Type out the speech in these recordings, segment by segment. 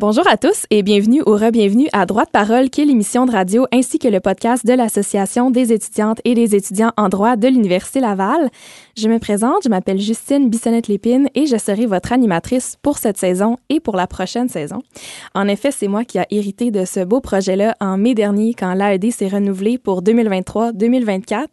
Bonjour à tous et bienvenue ou re-bienvenue à Droite Parole, qui est l'émission de radio ainsi que le podcast de l'Association des étudiantes et des étudiants en droit de l'Université Laval. Je me présente, je m'appelle Justine Bissonnette-Lépine et je serai votre animatrice pour cette saison et pour la prochaine saison. En effet, c'est moi qui a hérité de ce beau projet-là en mai dernier quand l'AED s'est renouvelé pour 2023-2024.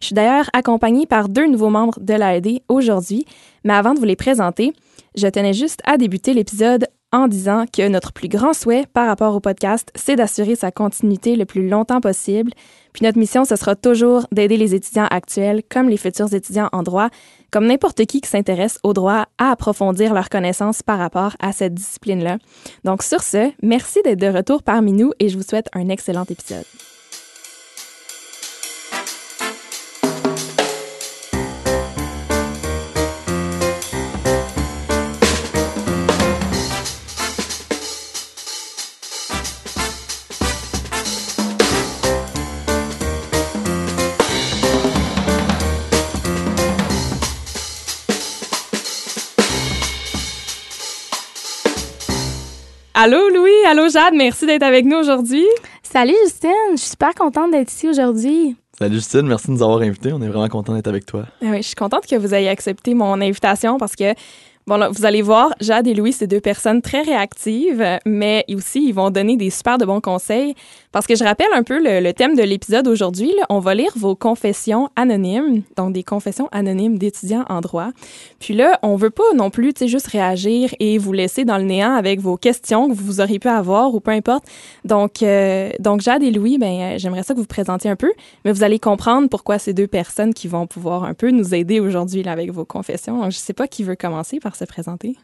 Je suis d'ailleurs accompagnée par deux nouveaux membres de l'AED aujourd'hui, mais avant de vous les présenter, je tenais juste à débuter l'épisode en disant que notre plus grand souhait par rapport au podcast, c'est d'assurer sa continuité le plus longtemps possible. Puis notre mission, ce sera toujours d'aider les étudiants actuels, comme les futurs étudiants en droit, comme n'importe qui qui s'intéresse au droit, à approfondir leurs connaissances par rapport à cette discipline-là. Donc sur ce, merci d'être de retour parmi nous et je vous souhaite un excellent épisode. Allô Louis, allô Jade, merci d'être avec nous aujourd'hui. Salut Justine, je suis super contente d'être ici aujourd'hui. Salut Justine, merci de nous avoir invités. On est vraiment content d'être avec toi. Ah oui, je suis contente que vous ayez accepté mon invitation parce que Bon, là, vous allez voir, Jade et Louis, c'est deux personnes très réactives, mais aussi, ils vont donner des super de bons conseils. Parce que je rappelle un peu le, thème de l'épisode aujourd'hui. On va lire vos confessions anonymes, donc des confessions anonymes d'étudiants en droit. Puis là, on veut pas non plus, tu sais, juste réagir et vous laisser dans le néant avec vos questions que vous auriez pu avoir ou peu importe. Donc, euh, donc Jade et Louis, ben, euh, j'aimerais ça que vous présentiez un peu, mais vous allez comprendre pourquoi ces deux personnes qui vont pouvoir un peu nous aider aujourd'hui avec vos confessions. Donc, je sais pas qui veut commencer par se présenter?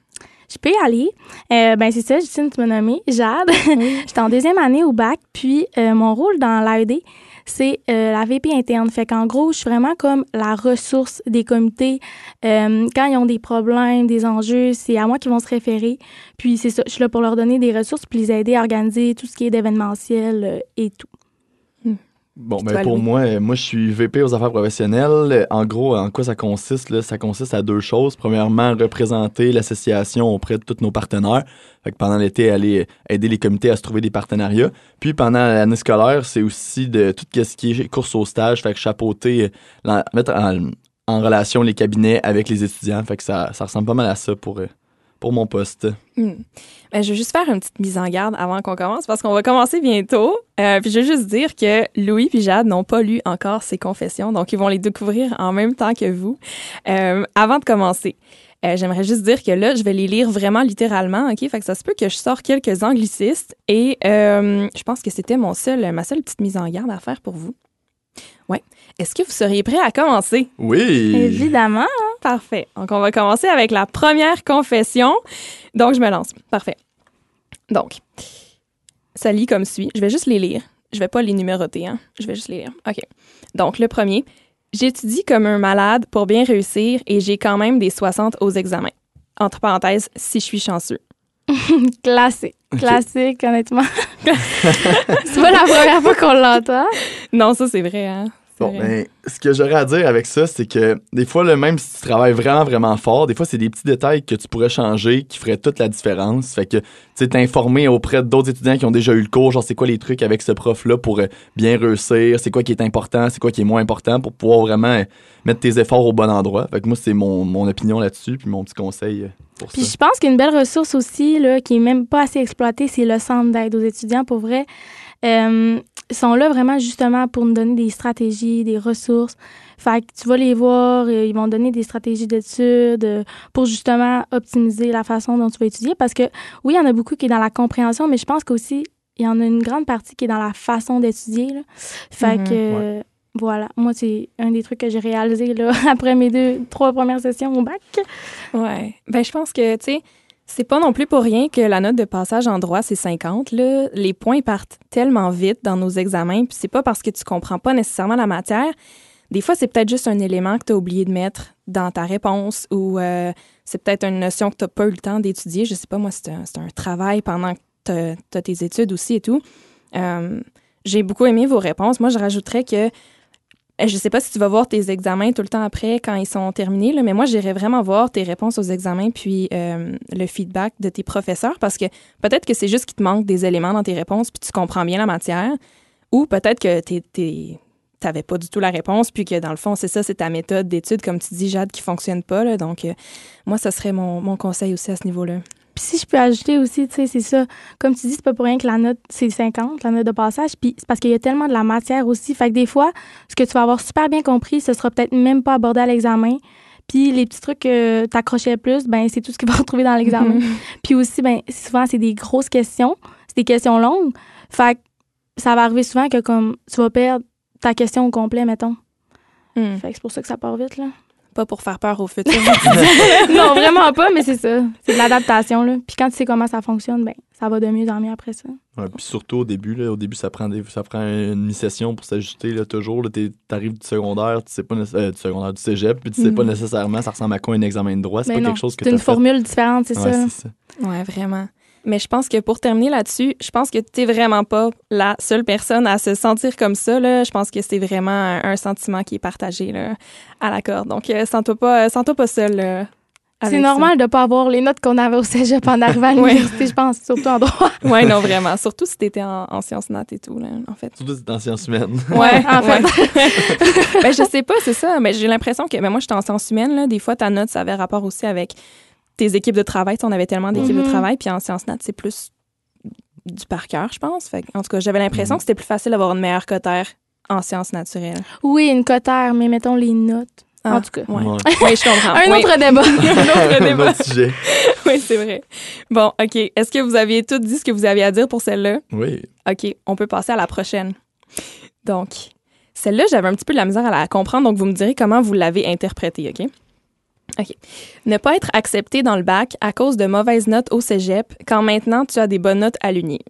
Je peux y aller. Euh, ben c'est ça, Justine, tu m'as nommée Jade. J'étais en deuxième année au bac, puis euh, mon rôle dans l'AED, c'est euh, la VP interne. Fait qu'en gros, je suis vraiment comme la ressource des comités. quand ils ont des problèmes, des enjeux, c'est à moi qu'ils vont se référer. Puis c'est ça, je suis là pour leur donner des ressources, puis les aider à organiser tout ce qui est d'événementiel et tout. Bon, ben pour moi, euh, moi, je suis VP aux affaires professionnelles. En gros, en quoi ça consiste? Là? Ça consiste à deux choses. Premièrement, représenter l'association auprès de tous nos partenaires. Fait que pendant l'été, aller aider les comités à se trouver des partenariats. Puis pendant l'année scolaire, c'est aussi de tout ce qui est course au stage. Fait que chapeauter, mettre en, relation les cabinets avec les étudiants. Fait que ça, ça ressemble pas mal à ça pour, euh, pour mon poste. Hmm. Ben, je vais juste faire une petite mise en garde avant qu'on commence parce qu'on va commencer bientôt. Euh, puis je vais juste dire que Louis et Jade n'ont pas lu encore ces confessions, donc ils vont les découvrir en même temps que vous. Euh, avant de commencer, euh, j'aimerais juste dire que là, je vais les lire vraiment littéralement, ok? Fait que ça se peut que je sors quelques anglicistes et je pense que c'était mon seul, ma seule petite mise en garde à faire pour vous. Ouais. Est-ce que vous seriez prêt à commencer? Oui. Évidemment. Parfait. Donc, on va commencer avec la première confession. Donc, je me lance. Parfait. Donc, ça lit comme suit. Je vais juste les lire. Je vais pas les numéroter, hein. Je vais juste les lire. OK. Donc, le premier. J'étudie comme un malade pour bien réussir et j'ai quand même des 60 aux examens. Entre parenthèses, si je suis chanceux. Classique. Classique, honnêtement. c'est pas la première fois qu'on l'entend. Non, ça, c'est vrai, hein? Bon, ben, ce que j'aurais à dire avec ça, c'est que des fois, le même si tu travailles vraiment, vraiment fort, des fois, c'est des petits détails que tu pourrais changer qui feraient toute la différence. Fait que, tu sais, t'informer auprès d'autres étudiants qui ont déjà eu le cours, genre, c'est quoi les trucs avec ce prof-là pour euh, bien réussir, c'est quoi qui est important, c'est quoi qui est moins important pour pouvoir vraiment euh, mettre tes efforts au bon endroit. Fait que moi, c'est mon, mon opinion là-dessus, puis mon petit conseil euh, pour puis je pense qu'une belle ressource aussi, là, qui est même pas assez exploitée, c'est le centre d'aide aux étudiants. Pour vrai, euh, ils sont là vraiment justement pour nous donner des stratégies, des ressources. Fait que tu vas les voir, euh, ils vont donner des stratégies d'études euh, pour justement optimiser la façon dont tu vas étudier. Parce que oui, il y en a beaucoup qui est dans la compréhension, mais je pense qu'aussi, il y en a une grande partie qui est dans la façon d'étudier. Fait mhm. que voilà, moi, c'est un des trucs que j'ai réalisé là, après mes deux, trois premières sessions au bac. Ouais. Ben, je pense que, tu sais, c'est pas non plus pour rien que la note de passage en droit, c'est 50. Là. Les points partent tellement vite dans nos examens, puis c'est pas parce que tu comprends pas nécessairement la matière. Des fois, c'est peut-être juste un élément que tu as oublié de mettre dans ta réponse ou euh, c'est peut-être une notion que tu n'as pas eu le temps d'étudier. Je sais pas, moi, c'est un, travail pendant que tu as, tes études aussi et tout. Euh, j'ai beaucoup aimé vos réponses. Moi, je rajouterais que je sais pas si tu vas voir tes examens tout le temps après quand ils sont terminés, mais moi, j'irais vraiment voir tes réponses aux examens puis euh, le feedback de tes professeurs parce que peut-être que c'est juste qu'il te manque des éléments dans tes réponses puis tu comprends bien la matière ou peut-être que tu n'avais pas du tout la réponse puis que dans le fond, c'est ça, c'est ta méthode d'étude, comme tu dis, Jade, qui fonctionne pas. Là, donc, euh, moi, ça serait mon conseil aussi à ce niveau-là. Puis si je peux ajouter aussi, tu sais, c'est ça. Comme tu dis, c'est pas pour rien que la note, c'est 50, la note de passage. Puis c'est parce qu'il y a tellement de la matière aussi. Fait que des fois, ce que tu vas avoir super bien compris, ce sera peut-être même pas abordé à l'examen. Puis les petits trucs que t'accrochais plus, ben c'est tout ce qu'il va retrouver dans l'examen. Puis aussi, ben souvent, c'est des grosses questions. C'est des questions longues. Fait que ça va arriver souvent que comme tu vas perdre ta question au complet, mettons. Hmm. Fait que c'est pour ça que ça part vite, là. Pas pour faire peur au futur. non, vraiment pas, mais c'est ça. C'est de l'adaptation. Là. Puis quand tu sais comment ça fonctionne, ben, ça va de mieux en mieux après ça. Ouais, puis surtout au début, là, au début, ça prend, des, ça prend une session pour s'ajuster. Là, toujours, tu arrives du secondaire, tu sais pas euh, du secondaire, du cégep, puis tu sais pas mhm. nécessairement ça ressemble à quoi un examen de droit? C'est pas quelque chose que C'est une formule différente, c'est ouais, ça. ça. Ouais, vraiment. Mais je pense que pour terminer là-dessus, je pense que tu n'es vraiment pas la seule personne à se sentir comme ça. Là. Je pense que c'est vraiment un, sentiment qui est partagé là, à l'accord. Donc, euh, sens-toi pas, sens pas seul. c'est normal de ne pas avoir les notes qu'on avait au cégep en arrivant à l'université, je pense, surtout en droit. oui, non, vraiment. Surtout si tu étais en, sciences nat et tout, là, en fait. Surtout si tu en sciences humaines. Oui, en fait. ben, je sais pas, c'est ça. Mais j'ai l'impression que ben, moi, j'étais en sciences humaines. Là, des fois, ta note, ça avait rapport aussi avec tes équipes de travail. On avait tellement d'équipes de mhm. travail, puis en sciences nat, c'est plus du par cœur, je pense. en tout cas, j'avais l'impression mhm. que c'était plus facile d'avoir une meilleure cotère en sciences naturelles. Oui, une cotère, mais mettons les notes. en ah, tout cas, ouais. oui, je comprends. un autre débat. un autre débat. sujet. oui, c'est vrai. Bon, OK. Est-ce que vous aviez tout dit ce que vous aviez à dire pour celle-là? Oui. OK, on peut passer à la prochaine. Donc, celle-là, j'avais un petit peu de la misère à la comprendre, donc vous me direz comment vous l'avez interprétée, OK? OK. Ne pas être accepté dans le bac à cause de mauvaises notes au cégep quand maintenant tu as des bonnes notes à l'uni.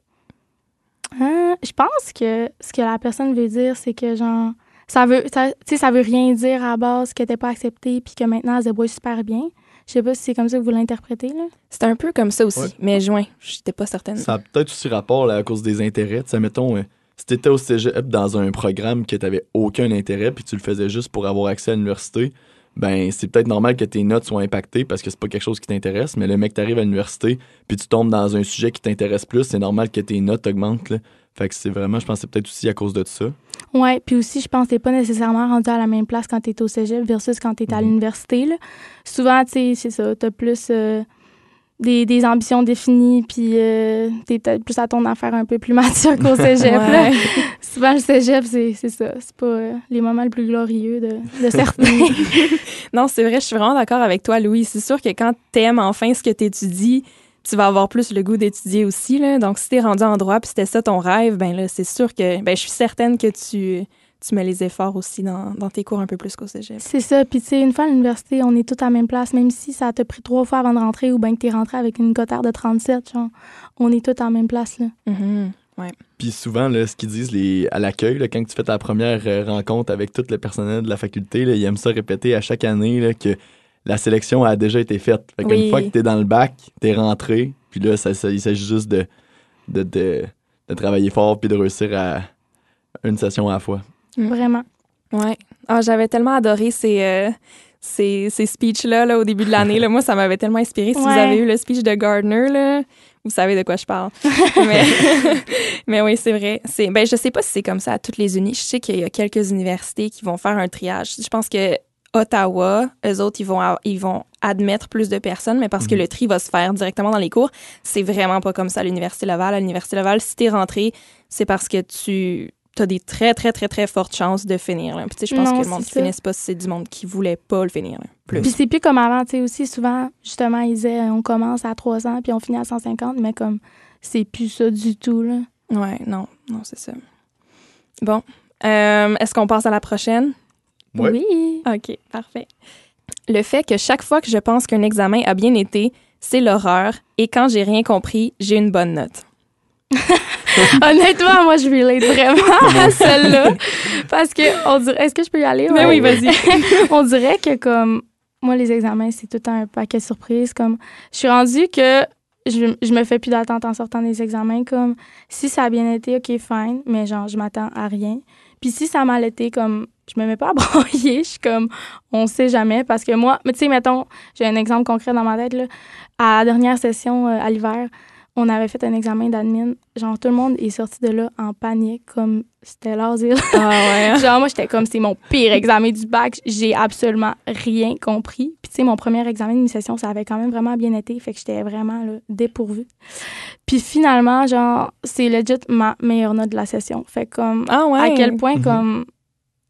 Euh, je pense que ce que la personne veut dire, c'est que genre ça veut ça, ça veut rien dire à base qu'elle n'était pas acceptée puis que maintenant elle se débrouille super bien. Je sais pas si c'est comme ça que vous l'interprétez là. C'est un peu comme ça aussi, mais juin, j'étais pas certaine. Ça a peut-être aussi rapport à cause des intérêts. Ça mettons euh, si tu étais au cégep dans un programme que tu n'avais aucun intérêt puis tu le faisais juste pour avoir accès à l'université, ben c'est peut-être normal que tes notes soient impactées parce que c'est pas quelque chose qui t'intéresse, mais le mec t'arrive à l'université puis tu tombes dans un sujet qui t'intéresse plus, c'est normal que tes notes augmentent. Là. Fait que c'est vraiment, je pense c'est peut-être aussi à cause de ça. Ouais, puis aussi, je pense que t'es pas nécessairement rendu à la même place quand t'es au cégep versus quand t'es à mhm. l'université. Souvent, tu sais, c'est ça, t'as plus... Euh, des, des, ambitions définies, puis euh, t'es peut-être plus à ton affaire un peu plus mature qu'au cégep. Souvent, le cégep, c'est ça. C'est pas euh, les moments les plus glorieux de, de certains. non, c'est vrai, je suis vraiment d'accord avec toi, Louis. C'est sûr que quand t'aimes enfin ce que t'étudies, tu vas avoir plus le goût d'étudier aussi. Là. Donc, si t'es rendu en droit, puis c'était ça ton rêve, ben là, c'est sûr que ben, je suis certaine que tu tu mets les efforts aussi dans, dans tes cours un peu plus qu'au cégep. C'est ça. Puis, tu sais, une fois à l'université, on est tous à la même place, même si ça t'a pris trois fois avant de rentrer ou bien que t'es rentré avec une cotère de 37, genre, on est tous à la même place, là. Mm-hmm. Ouais. Puis souvent, là, ce qu'ils disent les, à l'accueil, quand tu fais ta première euh, rencontre avec tout le personnel de la faculté, là, ils aiment ça répéter à chaque année là, que la sélection a déjà été faite. Fait qu'une fois que tu es dans le bac, tu es rentré, puis là, ça, il s'agit juste de de, de, de, travailler fort puis de réussir à une session à la fois. Mm. Vraiment. Ouais. Ah, j'avais tellement adoré ces, euh, ces, ces speeches-là là, au début de l'année. Là. Moi, ça m'avait tellement inspiré. Si vous avez eu le speech de Gardner, là, vous savez de quoi je parle. mais, mais oui, c'est vrai. C'est, ben, je sais pas si c'est comme ça à toutes les unis. Je sais qu'il y a quelques universités qui vont faire un triage. Je pense que Ottawa, eux autres, ils vont, ils vont admettre plus de personnes, mais parce que mhm. le tri va se faire directement dans les cours. C'est vraiment pas comme ça à l'Université Laval. À l'Université Laval, si t'es rentré, c'est parce que tu tu as des très, très, très, très fortes chances de finir. Là. Puis, je pense que le monde qui finisse pas, c'est du monde qui voulait pas le finir. Plus. Puis c'est plus comme avant, tu sais, aussi, souvent, justement, ils disaient, on commence à 3 ans, puis on finit à 150, mais comme, c'est plus ça du tout, là. Ouais, non, non, c'est ça. Bon. Euh, est-ce qu'on passe à la prochaine? Oui. OK, parfait. Le fait que chaque fois que je pense qu'un examen a bien été, c'est l'horreur, et quand j'ai rien compris, j'ai une bonne note. Honnêtement, moi, je relate vraiment à celle-là. Parce que, on dirait. Est-ce que je peux y aller? Mais oui, vas-y. on dirait que, comme, moi, les examens, c'est tout un paquet de surprises. Comme, je suis rendue que je, je me fais plus d'attente en sortant des examens. Comme, si ça a bien été, OK, fine, mais genre, je m'attends à rien. Puis si ça m'a été comme je me mets pas à broyer, je suis comme on sait jamais parce que moi, tu sais mettons, j'ai un exemple concret dans ma tête là, à la dernière session euh, à l'hiver, on avait fait un examen d'admin. Genre, tout le monde est sorti de là en panique, comme c'était l'asile. Ah ouais. Hein? Genre, moi, j'étais comme, c'est mon pire examen du bac. J'ai absolument rien compris. Puis, tu sais, mon premier examen d'initiation, ça avait quand même vraiment bien été. Fait que j'étais vraiment là, dépourvue. Puis, finalement, genre, c'est legit ma meilleure note de la session. Fait comme, ah ouais. à quel point, mhm. comme,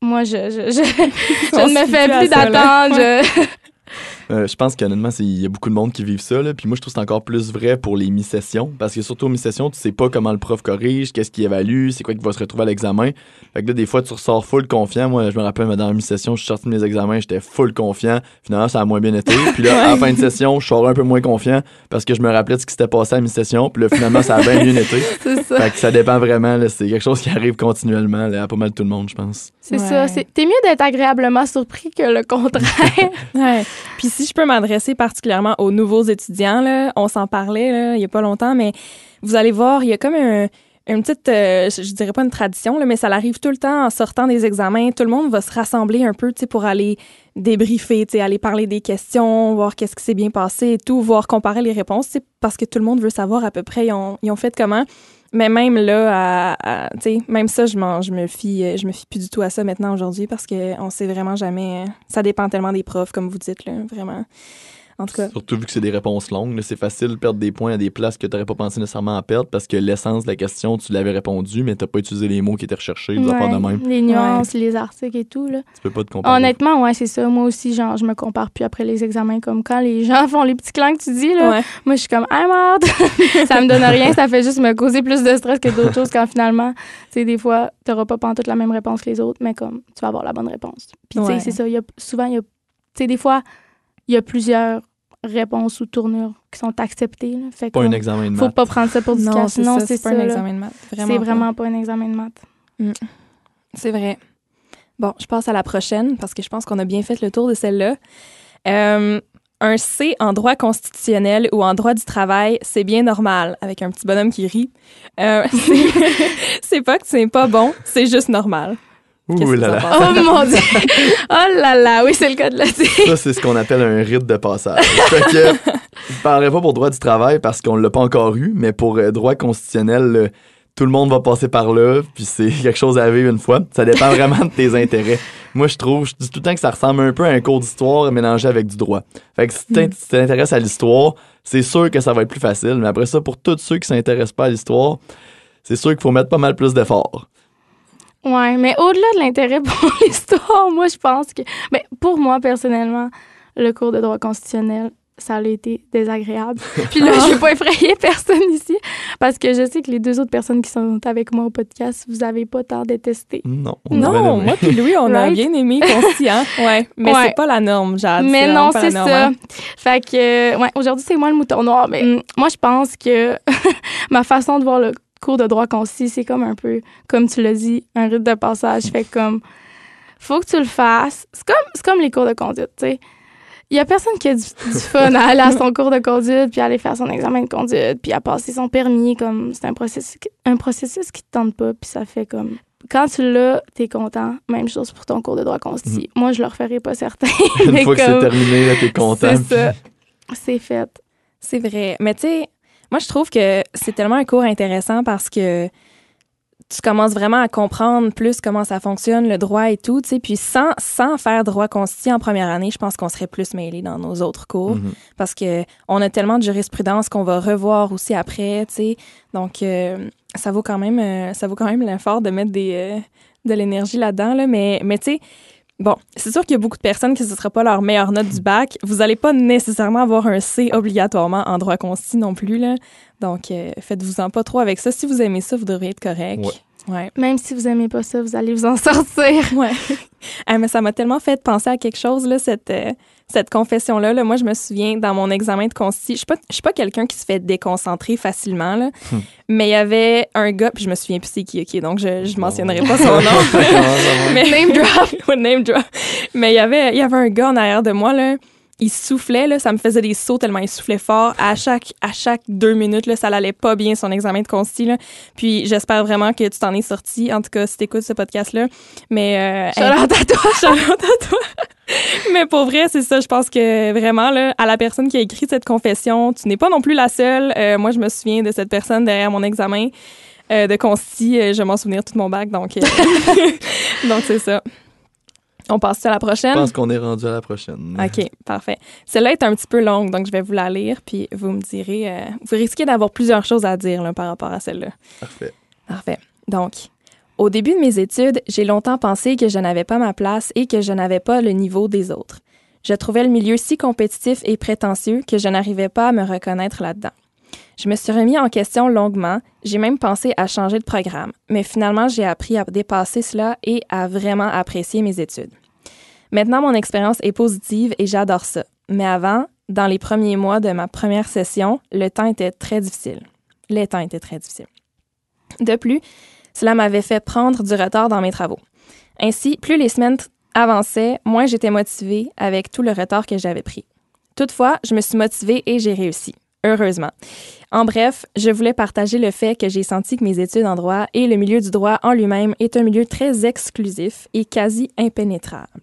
moi, je, je, je, je ne me fais plus d'attendre. Euh, je pense qu'honnêtement, il y a beaucoup de monde qui vivent ça. Là. Puis moi, je trouve que c'est encore plus vrai pour les mi-sessions. Parce que surtout aux mi-sessions, tu sais pas comment le prof corrige, qu'est-ce qu'il évalue, c'est quoi qui va se retrouver à l'examen. Fait que là, des fois, tu ressors full confiant. Moi, je me rappelle, dans la mi-session, je suis sorti de mes examens, j'étais full confiant. Finalement, ça a moins bien été. Puis là, à la fin de session, je sors un peu moins confiant parce que je me rappelais de ce qui s'était passé à mi-session. Puis là, finalement, ça a bien mieux été. c'est ça. Fait que ça dépend vraiment. C'est quelque chose qui arrive continuellement à pas mal tout le monde, je pense. C'est ça. T'es mieux d'être agréablement surpris que le contraire. ouais. Puis si je peux m'adresser particulièrement aux nouveaux étudiants, là, on s'en parlait là, il y a pas longtemps, mais vous allez voir, il y a comme un, une petite, euh, je, dirais pas une tradition, mais ça arrive tout le temps en sortant des examens. Tout le monde va se rassembler un peu pour aller débriefer, aller parler des questions, voir qu'est-ce qui s'est bien passé et tout, voir comparer les réponses, parce que tout le monde veut savoir à peu près ils ont, ils ont fait comment. Mais même là, à, même ça, je, je me fie, euh, je me fie plus du tout à ça maintenant aujourd'hui parce qu'on sait vraiment jamais. Ça dépend tellement des profs, comme vous dites là, vraiment. En tout cas. Surtout vu que c'est des réponses longues, c'est facile de perdre des points à des places que tu n'aurais pas pensé nécessairement à perdre parce que l'essence de la question, tu l'avais répondu, mais tu n'as pas utilisé les mots qui étaient recherchés, ouais, de même. Les nuances, les articles et tout. Là. Tu peux pas te comparer. Honnêtement, ouais, c'est ça. Moi aussi, genre, je me compare plus après les examens. Comme quand les gens font les petits clans que tu dis, là, moi, je suis comme, I'm out. ça me donne rien, ça fait juste me causer plus de stress que d'autres choses quand finalement, tu sais, des fois, tu n'auras pas toute la même réponse que les autres, mais comme, tu vas avoir la bonne réponse. Puis, tu sais, c'est ça. Y a, souvent, il y a, tu sais, des fois, il y a plusieurs réponses ou tournures qui sont acceptées. Là. Fait pas un examen de maths. Faut pas prendre ça pour du cash. Non, c'est pas un examen de maths. C'est vraiment pas un examen de maths. Mm. C'est vrai. Bon, je passe à la prochaine parce que je pense qu'on a bien fait le tour de celle-là. Euh, un C en droit constitutionnel ou en droit du travail, c'est bien normal, avec un petit bonhomme qui rit. Euh, c'est pas que c'est pas bon, c'est juste normal. Ouh là là. Oh mon dieu. Oh là là, oui, c'est le cas de la dire. Ça, c'est ce qu'on appelle un rite de passage. fait que, je parlerai pas pour droit du travail parce qu'on l'a pas encore eu, mais pour euh, droit constitutionnel, tout le monde va passer par là, puis c'est quelque chose à vivre une fois. Ça dépend vraiment de tes intérêts. Moi, je trouve, je dis tout le temps que ça ressemble un peu à un cours d'histoire mélangé avec du droit. Fait que si tu hmm. t'intéresses à l'histoire, c'est sûr que ça va être plus facile. Mais après ça, pour tous ceux qui s'intéressent pas à l'histoire, c'est sûr qu'il faut mettre pas mal plus d'efforts. Ouais, mais au-delà de l'intérêt pour l'histoire, moi, je pense que. Mais pour moi, personnellement, le cours de droit constitutionnel, ça a été désagréable. Puis là, je vais pas effrayer personne ici parce que je sais que les deux autres personnes qui sont avec moi au podcast, vous avez pas tant détesté. Non. non, moi puis Louis, on a bien aimé conscient. Ouais, mais c'est pas la norme, Jade. Mais non, c'est ça. Fait que ouais, aujourd'hui, c'est moi le mouton noir, mais mm. moi je pense que ma façon de voir le cours de droit concis, c'est comme un peu, comme tu l'as dit, un rite de passage. Fait comme, faut que tu le fasses. C'est comme, comme les cours de conduite, tu sais. Il y a personne qui a du, fun à aller à son cours de conduite, puis aller faire son examen de conduite, puis à passer son permis. Comme, c'est un processus, un processus qui te tente pas, puis ça fait comme quand tu l'as, t'es content. Même chose pour ton cours de droit concis. Mhm. Moi, je le referai pas certain. Une fois que c'est terminé, t'es content. C'est ça. C'est fait. C'est vrai. Mais tu sais, moi, je trouve que c'est tellement un cours intéressant parce que tu commences vraiment à comprendre plus comment ça fonctionne, le droit et tout, tu sais. Puis sans, sans faire droit constitué en première année, je pense qu'on serait plus mêlés dans nos autres cours mm-hmm. parce que on a tellement de jurisprudence qu'on va revoir aussi après, tu sais. Donc, euh, ça vaut quand même, euh, ça vaut quand même l'effort de mettre des, euh, de l'énergie là-dedans, là. Mais, mais tu sais, Bon, c'est sûr qu'il y a beaucoup de personnes que ce ne sera pas leur meilleure note du bac. Vous n'allez pas nécessairement avoir un C obligatoirement en droit consti non plus. Là. Donc, euh, faites-vous-en pas trop avec ça. Si vous aimez ça, vous devriez être correct. Même si vous aimez pas ça, vous allez vous en sortir. Ouais. ah, mais ça m'a tellement fait penser à quelque chose, là, cette, euh, cette confession-là. Là. Moi, je me souviens, dans mon examen de consti, je suis pas, je suis pas quelqu'un qui se fait déconcentrer facilement, là. Hmm. mais il y avait un gars, puis je me souviens plus c'est qui, OK, donc je, je mentionnerai pas son nom. mais name drop. name drop. Mais il y avait, il y avait un gars en arrière de moi, là, il soufflait, là, ça me faisait des sauts tellement il soufflait fort. À chaque, à chaque deux minutes, là, ça n'allait pas bien, son examen de consti. Là. Puis j'espère vraiment que tu t'en es sorti, en tout cas, si écoutes ce podcast-là. Mais... Euh, à toi! À toi! Mais pour vrai, c'est ça. Je pense que vraiment, là, à la personne qui a écrit cette confession, tu n'es pas non plus la seule. Euh, moi, je me souviens de cette personne derrière mon examen euh, de consti. je vais m'en souvenir tout mon bac, donc... donc, c'est ça. On passe à la prochaine? Je pense qu'on est rendu à la prochaine. OK, parfait. Celle-là est un petit peu longue, donc je vais vous la lire, puis vous me direz... Euh, vous risquez d'avoir plusieurs choses à dire par rapport à celle-là. Parfait. Parfait. Donc, au début de mes études, j'ai longtemps pensé que je n'avais pas ma place et que je n'avais pas le niveau des autres. Je trouvais le milieu si compétitif et prétentieux que je n'arrivais pas à me reconnaître là-dedans. Je me suis remis en question longuement, j'ai même pensé à changer de programme, mais finalement j'ai appris à dépasser cela et à vraiment apprécier mes études. Maintenant, mon expérience est positive et j'adore ça. Mais avant, dans les premiers mois de ma première session, le temps était très difficile. Les temps étaient très difficiles. De plus, cela m'avait fait prendre du retard dans mes travaux. Ainsi, plus les semaines avançaient, moins j'étais motivée avec tout le retard que j'avais pris. Toutefois, je me suis motivée et j'ai réussi heureusement. En bref, je voulais partager le fait que j'ai senti que mes études en droit et le milieu du droit en lui-même est un milieu très exclusif et quasi impénétrable.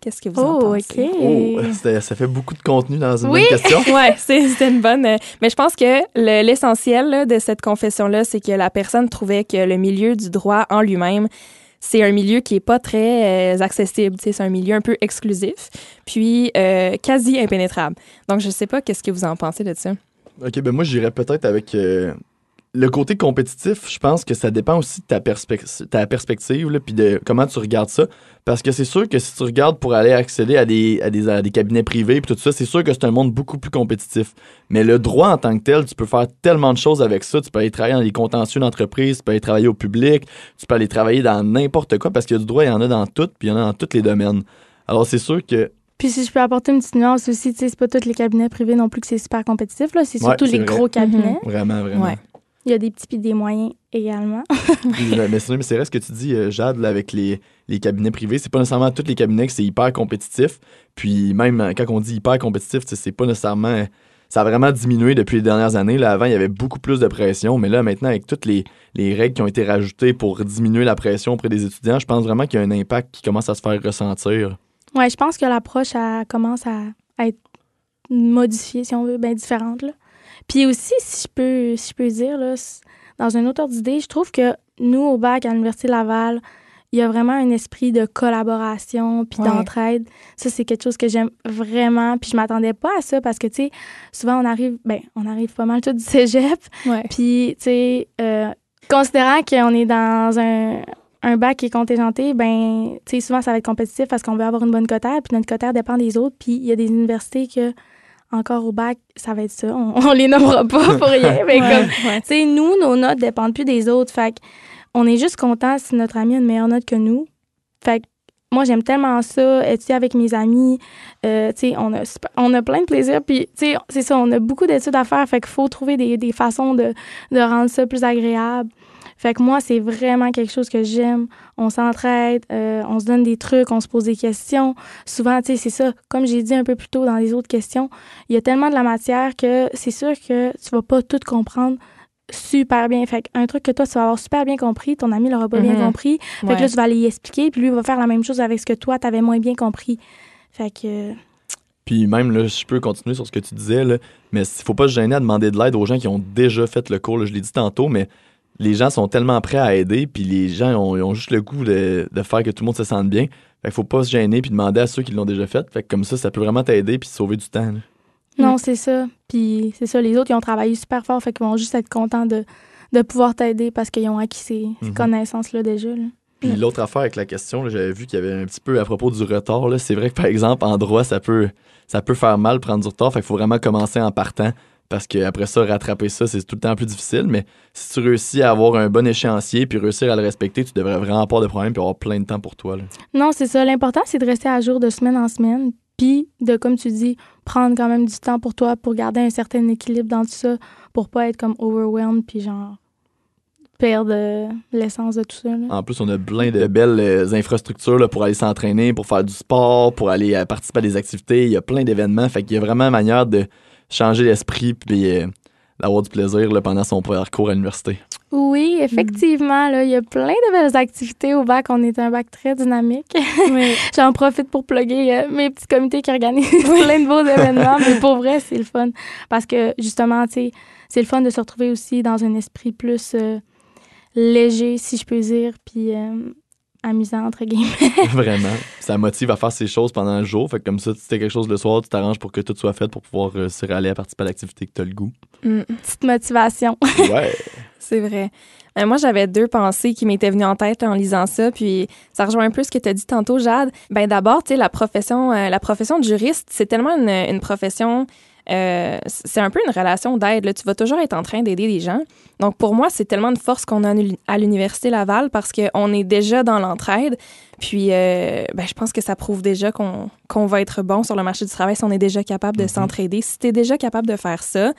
Qu'est-ce que vous en oh, pensez? Oh, ça fait beaucoup de contenu dans une même question. oui, c'était une bonne. Euh, mais je pense que l'essentiel de cette confession-là, c'est que la personne trouvait que le milieu du droit en lui-même c'est un milieu qui est pas très euh, accessible. C'est un milieu un peu exclusif, puis euh, quasi impénétrable. Donc, je sais pas qu'est-ce que vous en pensez de ça. OK, ben moi, j'irais peut-être avec euh, le côté compétitif, je pense que ça dépend aussi de ta, ta perspective, puis de comment tu regardes ça. Parce que c'est sûr que si tu regardes pour aller accéder à des, à des, cabinets privés, puis tout ça, c'est sûr que c'est un monde beaucoup plus compétitif. Mais le droit en tant que tel, tu peux faire tellement de choses avec ça. Tu peux aller travailler dans les contentieux d'entreprise, tu peux aller travailler au public, tu peux aller travailler dans n'importe quoi, parce que du droit, il y en a dans tout, puis il y en a dans tous les domaines. Alors, c'est sûr que puis si je peux apporter une petite nuance aussi, tu sais, c'est pas tous les cabinets privés non plus que c'est super compétitif, là. C'est surtout les gros cabinets. Vraiment, vraiment. Il y a des petits et des moyens également. mais c'est vrai ce que tu dis, euh, Jade, avec les, les, cabinets privés. C'est pas nécessairement tous les cabinets que c'est hyper compétitif. Puis même euh, quand on dit hyper compétitif, c'est pas nécessairement. Ça a vraiment diminué depuis les dernières années. Là, avant, il y avait beaucoup plus de pression. Mais là, maintenant, avec toutes les, les règles qui ont été rajoutées pour diminuer la pression auprès des étudiants, je pense vraiment qu'il y a un impact qui commence à se faire ressentir. Oui, je pense que l'approche commence à, être modifiée, si on veut, bien différente. Là. Puis aussi, si je peux, si je peux dire, là, dans un autre d'idée, je trouve que nous, au bac, à l'Université Laval, il y a vraiment un esprit de collaboration puis d'entraide. Ça, c'est quelque chose que j'aime vraiment. Puis je m'attendais pas à ça parce que, tu sais, souvent, on arrive, ben, on arrive pas mal tout du cégep. Puis, tu sais, euh, considérant qu'on est dans un, un bac qui est contingenté, ben, tu sais, souvent, ça va être compétitif parce qu'on veut avoir une bonne cotère, puis notre cotère dépend des autres. Puis il y a des universités que encore au bac, ça va être ça. On, les nommera pas pour rien. Mais comme, tu sais, nous, nos notes dépendent plus des autres. Fait on est juste content si notre ami a une meilleure note que nous. Fait moi, j'aime tellement ça, étudier avec mes amis. Euh, tu sais, on a, on a plein de plaisir. Puis, tu sais, c'est ça, on a beaucoup d'études à faire. Fait qu'il faut trouver des, des façons de, de rendre ça plus agréable. Fait que moi, c'est vraiment quelque chose que j'aime. On s'entraide, euh, on se donne des trucs, on se pose des questions. Souvent, tu sais, c'est ça. Comme j'ai dit un peu plus tôt dans les autres questions, il y a tellement de la matière que c'est sûr que tu vas pas tout comprendre super bien. Fait un truc que toi, tu vas avoir super bien compris, ton ami l'aura pas bien mm-hmm. compris. Fait que là, tu vas aller expliquer, puis lui va faire la même chose avec ce que toi, tu avais moins bien compris. Fait que... Puis même, là, je peux continuer sur ce que tu disais, là, mais il faut pas se gêner à demander de l'aide aux gens qui ont déjà fait le cours. je l'ai dit tantôt, mais les gens sont tellement prêts à aider, puis les gens ont, juste le goût de, faire que tout le monde se sente bien. Fait faut pas se gêner puis demander à ceux qui l'ont déjà fait. Fait comme ça, ça peut vraiment t'aider puis sauver du temps. Non, c'est ça. Puis c'est ça, les autres, ils ont travaillé super fort, fait qu'ils vont juste être contents de, de pouvoir t'aider parce qu'ils ont acquis ces, mhm. connaissances-là déjà. Puis l'autre affaire avec la question, j'avais vu qu'il y avait un petit peu à propos du retard. C'est vrai que par exemple, en droit, ça peut, ça peut faire mal prendre du retard. Fait qu'il faut vraiment commencer en partant parce qu'après ça, rattraper ça, c'est tout le temps plus difficile. Mais si tu réussis à avoir un bon échéancier puis réussir à le respecter, tu devrais vraiment pas de problème puis avoir plein de temps pour toi. Non, c'est ça. L'important, c'est de rester à jour de semaine en semaine. Puis de, comme tu dis, prendre quand même du temps pour toi pour garder un certain équilibre dans tout ça, pour pas être comme overwhelmed puis genre perdre l'essence de tout ça. En plus, on a plein de belles infrastructures pour aller s'entraîner, pour faire du sport, pour aller participer à des activités. Il y a plein d'événements. Fait qu'il y a vraiment une manière de changer l'esprit puis d'avoir du plaisir là, pendant son parcours à l'université. Oui, effectivement, là, il y a plein de belles activités au bac. On est un bac très dynamique. J'en profite pour plugger euh, mes petits comités qui organisent plein de beaux événements. Mais pour vrai, c'est le fun. Parce que, justement, tu sais, c'est le fun de se retrouver aussi dans un esprit plus euh, léger, si je peux dire, puis euh, amusant, entre guillemets. Vraiment. Ça motive à faire ces choses pendant le jour. Fait comme ça, si tu quelque chose le soir, tu t'arranges pour que tout soit fait pour pouvoir se aller à participer à l'activité que tu as le goût. Mm. Petite motivation. ouais. C'est vrai. Euh, moi, j'avais deux pensées qui m'étaient venues en tête en lisant ça, puis ça rejoint un peu ce que tu as dit tantôt, Jade. Ben d'abord, tu sais, la profession, euh, la profession de juriste, c'est tellement une, profession, euh, c'est un peu une relation d'aide. Tu vas toujours être en train d'aider les gens. Donc pour moi, c'est tellement une force qu'on a à l'université Laval parce qu'on est déjà dans l'entraide. Puis, ben, je pense que ça prouve déjà qu'on va être bon sur le marché du travail si on est déjà capable de mm-hmm. s'entraider. Si tu es déjà capable de faire ça,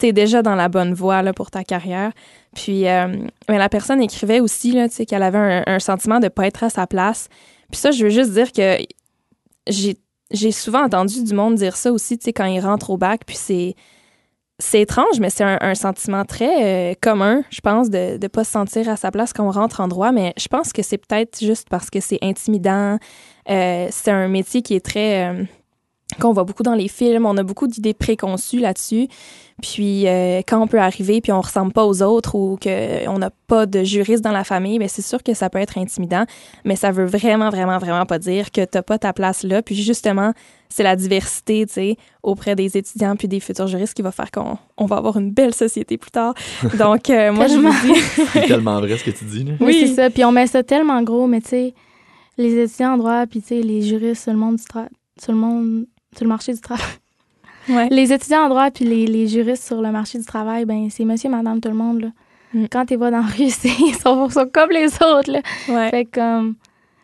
tu es déjà dans la bonne voie là, pour ta carrière. Puis euh, mais la personne écrivait aussi là, qu'elle avait un, sentiment de ne pas être à sa place. Puis ça, je veux juste dire que j'ai souvent entendu du monde dire ça aussi quand ils rentrent au bac. Puis c'est c'est étrange, mais c'est un, sentiment très euh, commun, je pense, de ne pas se sentir à sa place quand on rentre en droit. Mais je pense que c'est peut-être juste parce que c'est intimidant. Euh, c'est un métier qui est très qu'on voit beaucoup dans les films, on a beaucoup d'idées préconçues là-dessus. Puis euh, quand on peut arriver puis on ressemble pas aux autres ou qu'on n'a pas de juriste dans la famille, bien c'est sûr que ça peut être intimidant, mais ça veut vraiment vraiment vraiment pas dire que t'as pas ta place là. Puis justement, c'est la diversité, tu sais, auprès des étudiants puis des futurs juristes qui va faire qu'on on va avoir une belle société plus tard. Donc euh, moi je vous dis c'est tellement vrai ce que tu dis là. Oui, c'est ça. Puis on met ça tellement gros, mais tu sais les étudiants en droit puis tu sais les juristes le monde du le monde sur le marché du travail. Les étudiants en droit puis les, les, juristes sur le marché du travail, ben c'est monsieur, madame, tout le monde. Là. Mm. Quand tu vas dans la rue, ils sont, comme les autres. Là. Fait comme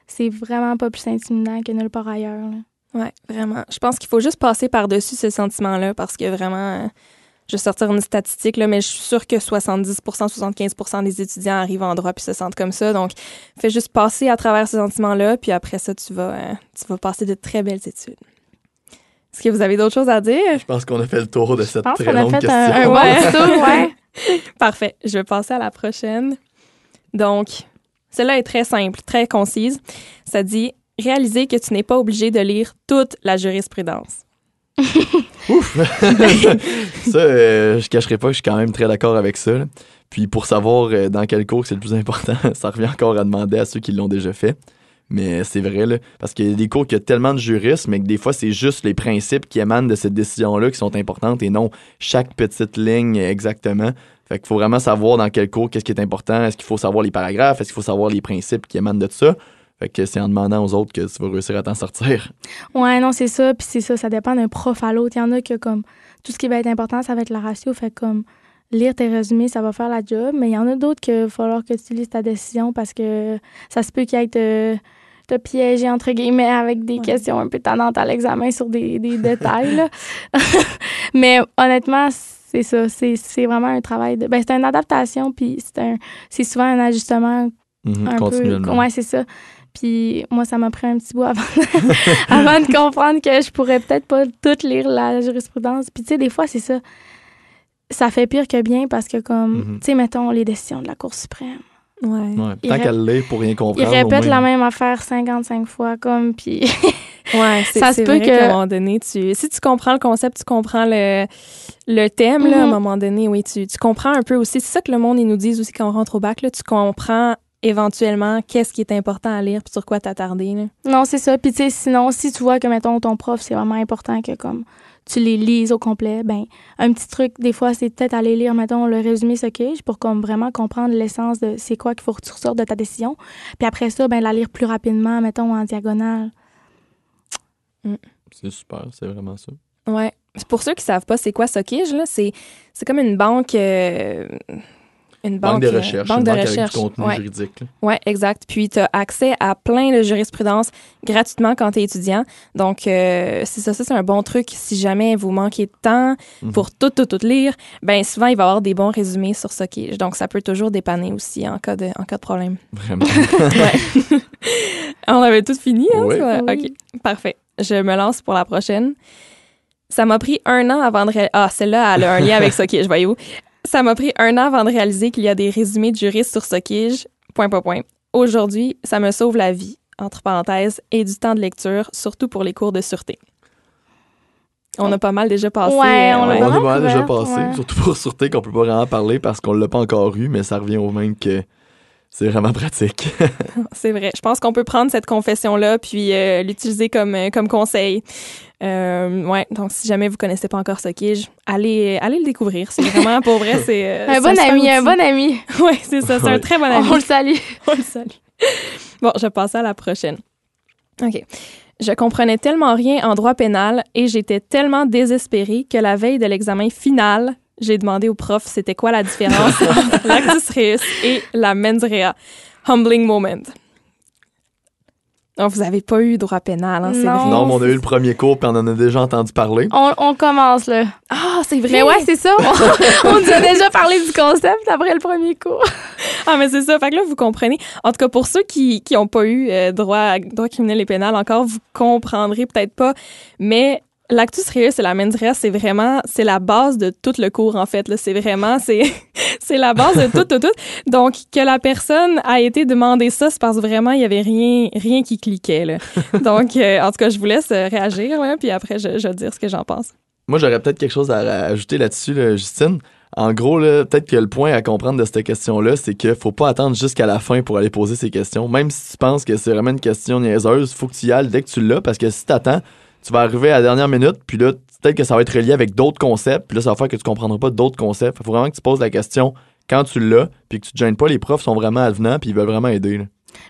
c'est vraiment pas plus intimidant que nulle part ailleurs. Oui, vraiment. Je pense qu'il faut juste passer par-dessus ce sentiment-là parce que vraiment, euh, je vais sortir une statistique, là, mais je suis sûre que 70 75 des étudiants arrivent en droit puis se sentent comme ça. Donc, fais juste passer à travers ce sentiment-là, puis après ça, tu vas, euh, tu vas passer de très belles études. Est-ce que vous avez d'autres choses à dire? Je pense qu'on a fait le tour de cette très longue question. Un, ouais. Parfait. Je vais passer à la prochaine. Donc, celle-là est très simple, très concise. Ça dit réaliser que tu n'es pas obligé de lire toute la jurisprudence. Ouf! ça, euh, je cacherai pas que je suis quand même très d'accord avec ça. Puis pour savoir euh, dans quel cours c'est le plus important, ça revient encore à demander à ceux qui l'ont déjà fait. Mais c'est vrai, là, parce qu'il y a des cours qui ont tellement de juristes, mais que des fois, c'est juste les principes qui émanent de cette décision-là qui sont importantes et non chaque petite ligne exactement. Fait qu'il faut vraiment savoir dans quel cours qu'est-ce qui est important. Est-ce qu'il faut savoir les paragraphes? Est-ce qu'il faut savoir les principes qui émanent de ça? Fait que c'est en demandant aux autres que tu vas réussir à t'en sortir. Ouais, non, c'est ça. Puis c'est ça, ça dépend d'un prof à l'autre. Il y en a que, comme, tout ce qui va être important, ça va être la ratio. Fait comme, lire tes résumés, ça va faire la job. Mais il y en a d'autres qu'il va falloir que tu lises ta décision parce que ça se peut qu'il y ait te, te piéger, entre guillemets, avec des questions un peu tannantes à l'examen sur des, des détails. Mais honnêtement, c'est ça. C'est vraiment un travail de. Ben, c'est une adaptation, puis c'est souvent un ajustement. Mhm, un peu. Ouais, c'est ça. Puis moi, ça m'a pris un petit bout avant, avant de comprendre que je pourrais peut-être pas tout lire la jurisprudence. Puis tu sais, des fois, c'est ça ça fait pire que bien parce que, comme, mhm. tu sais, mettons les décisions de la Cour suprême. Ouais. Tant qu'elle l'est pour rien comprendre. Il répète la même affaire 55 fois, comme, puis. ouais, ça se peut que. À un moment donné, tu, si tu comprends le concept, tu comprends le, le thème, là, à un mhm. moment donné, oui, tu, tu comprends un peu aussi. C'est ça que le monde, ils nous disent aussi quand on rentre au bac, là, tu comprends éventuellement qu'est-ce qui est important à lire puis sur quoi t'attarder. Non, c'est ça. Puis tu sais, sinon, si tu vois que, mettons, ton prof, c'est vraiment important que, comme, tu les lises au complet, ben un petit truc, des fois, c'est peut-être aller lire, mettons, le résumé ce pour comme vraiment comprendre l'essence de c'est quoi qu'il faut que tu ressortes de ta décision. Puis après ça, ben la lire plus rapidement, mettons, en diagonale. Mm. C'est super, c'est vraiment ça. Ouais. Pour ceux qui savent pas c'est quoi Sockage, là, c'est, c'est comme une banque... Euh, une banque, de recherche, banque une de banque recherche. avec du contenu Ouais. juridique. Oui, exact. Puis tu as accès à plein de jurisprudence gratuitement quand tu es étudiant. Donc, euh, c'est ça, ça c'est un bon truc. Si jamais vous manquez de temps Mhm. pour tout, tout, tout lire, ben souvent, il va y avoir des bons résumés sur Sockage. Donc, ça peut toujours dépanner aussi en cas de, en cas de problème. Vraiment. On avait tout fini, hein? Oui. ça? Oui. OK, parfait. Je me lance pour la prochaine. Ça m'a pris un an avant de... Ah, celle-là, elle a un lien avec Sockage, voyez-vous. Ça m'a pris un an avant de réaliser qu'il y a des résumés de juristes sur Sockage. Point, point, point. Aujourd'hui, ça me sauve la vie, entre parenthèses, et du temps de lecture, surtout pour les cours de sûreté. On a pas mal déjà passé. Ouais, on euh, On pas a pas mal déjà passé, ouais. surtout pour sûreté qu'on peut pas vraiment parler parce qu'on l'a pas encore eu, mais ça revient au même que c'est vraiment pratique. C'est vrai. Je pense qu'on peut prendre cette confession-là puis euh, l'utiliser comme, euh, comme conseil. Euh, ouais, donc si jamais vous connaissez pas encore Sockage, allez, allez le découvrir. C'est vraiment, pour vrai, c'est... euh, Un bon ami, un bon ami. Ouais, c'est ça, c'est un très bon ami. On le salue. On le salue. Bon, je passe à la prochaine. OK. Je comprenais tellement rien en droit pénal et j'étais tellement désespérée que la veille de l'examen final, j'ai demandé au prof c'était quoi la différence entre l'actus reus et la mens rea. Humbling moment. Donc, vous n'avez pas eu droit pénal, hein, c'est Non. vrai. non, mais on a eu le premier cours puis on en a déjà entendu parler. On, on commence, là. Ah, c'est vrai! Mais ouais, c'est ça. On, on nous a déjà parlé du concept après le premier cours. Ah, mais c'est ça. Fait que là, vous comprenez. En tout cas, pour ceux qui qui ont pas eu euh, droit à droit criminel et pénal encore, vous comprendrez peut-être pas. Mais l'actus reus et la mens rea, c'est vraiment, c'est la base de tout le cours, en fait. Là, c'est vraiment, c'est, c'est la base de tout, tout, tout. Donc, que la personne a été demandé ça, c'est parce que vraiment, il y avait rien, rien qui cliquait, là. Donc, euh, en tout cas, je vous laisse euh, réagir, là, puis après, je, je vais dire ce que j'en pense. Moi, j'aurais peut-être quelque chose à, ajouter là-dessus, là, Justine. En gros, peut-être que le point à comprendre de cette question-là, c'est qu'il faut pas attendre jusqu'à la fin pour aller poser ces questions. Même si tu penses que c'est vraiment une question niaiseuse, faut que tu y ailles dès que tu l'as, parce que si t'attends, tu vas arriver à la dernière minute, puis là, peut-être que ça va être relié avec d'autres concepts, puis là, ça va faire que tu comprendras pas d'autres concepts. Il faut vraiment que tu poses la question quand tu l'as, puis que tu te gênes pas. Les profs sont vraiment avenants, puis ils veulent vraiment aider. là.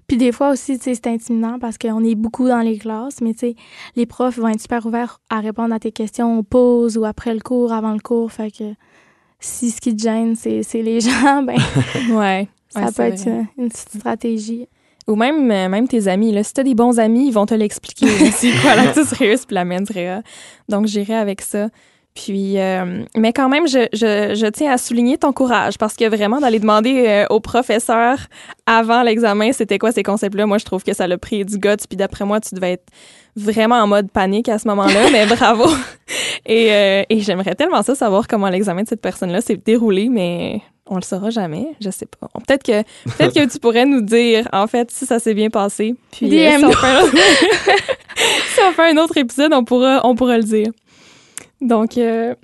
Puis des fois aussi, tu sais, c'est intimidant parce qu'on est beaucoup dans les classes, mais tu sais, les profs vont être super ouverts à répondre à tes questions en pause ou après le cours, avant le cours. Fait que si ce qui te gêne, c'est c'est les gens, ben Ouais. ça Ouais, peut être vrai. une petite stratégie. Ou même, euh, même tes amis. Là. Si t'as des bons amis, ils vont te l'expliquer. c'est quoi l'actus reus puis la. Donc, j'irai avec ça. Puis, euh, mais quand même, je, je, je tiens à souligner ton courage parce que vraiment, d'aller demander euh, au professeur avant l'examen c'était quoi ces concepts-là, moi, je trouve que ça l'a pris du guts. Puis d'après moi, tu devais être vraiment en mode panique à ce moment-là, mais bravo. Et, euh, et j'aimerais tellement ça savoir comment l'examen de cette personne-là s'est déroulé, mais on le saura jamais. Je sais pas. Peut-être que peut-être que tu pourrais nous dire en fait si ça s'est bien passé. Puis euh, si, on fait un autre... si on fait un autre épisode, on pourra on pourra le dire. Donc euh,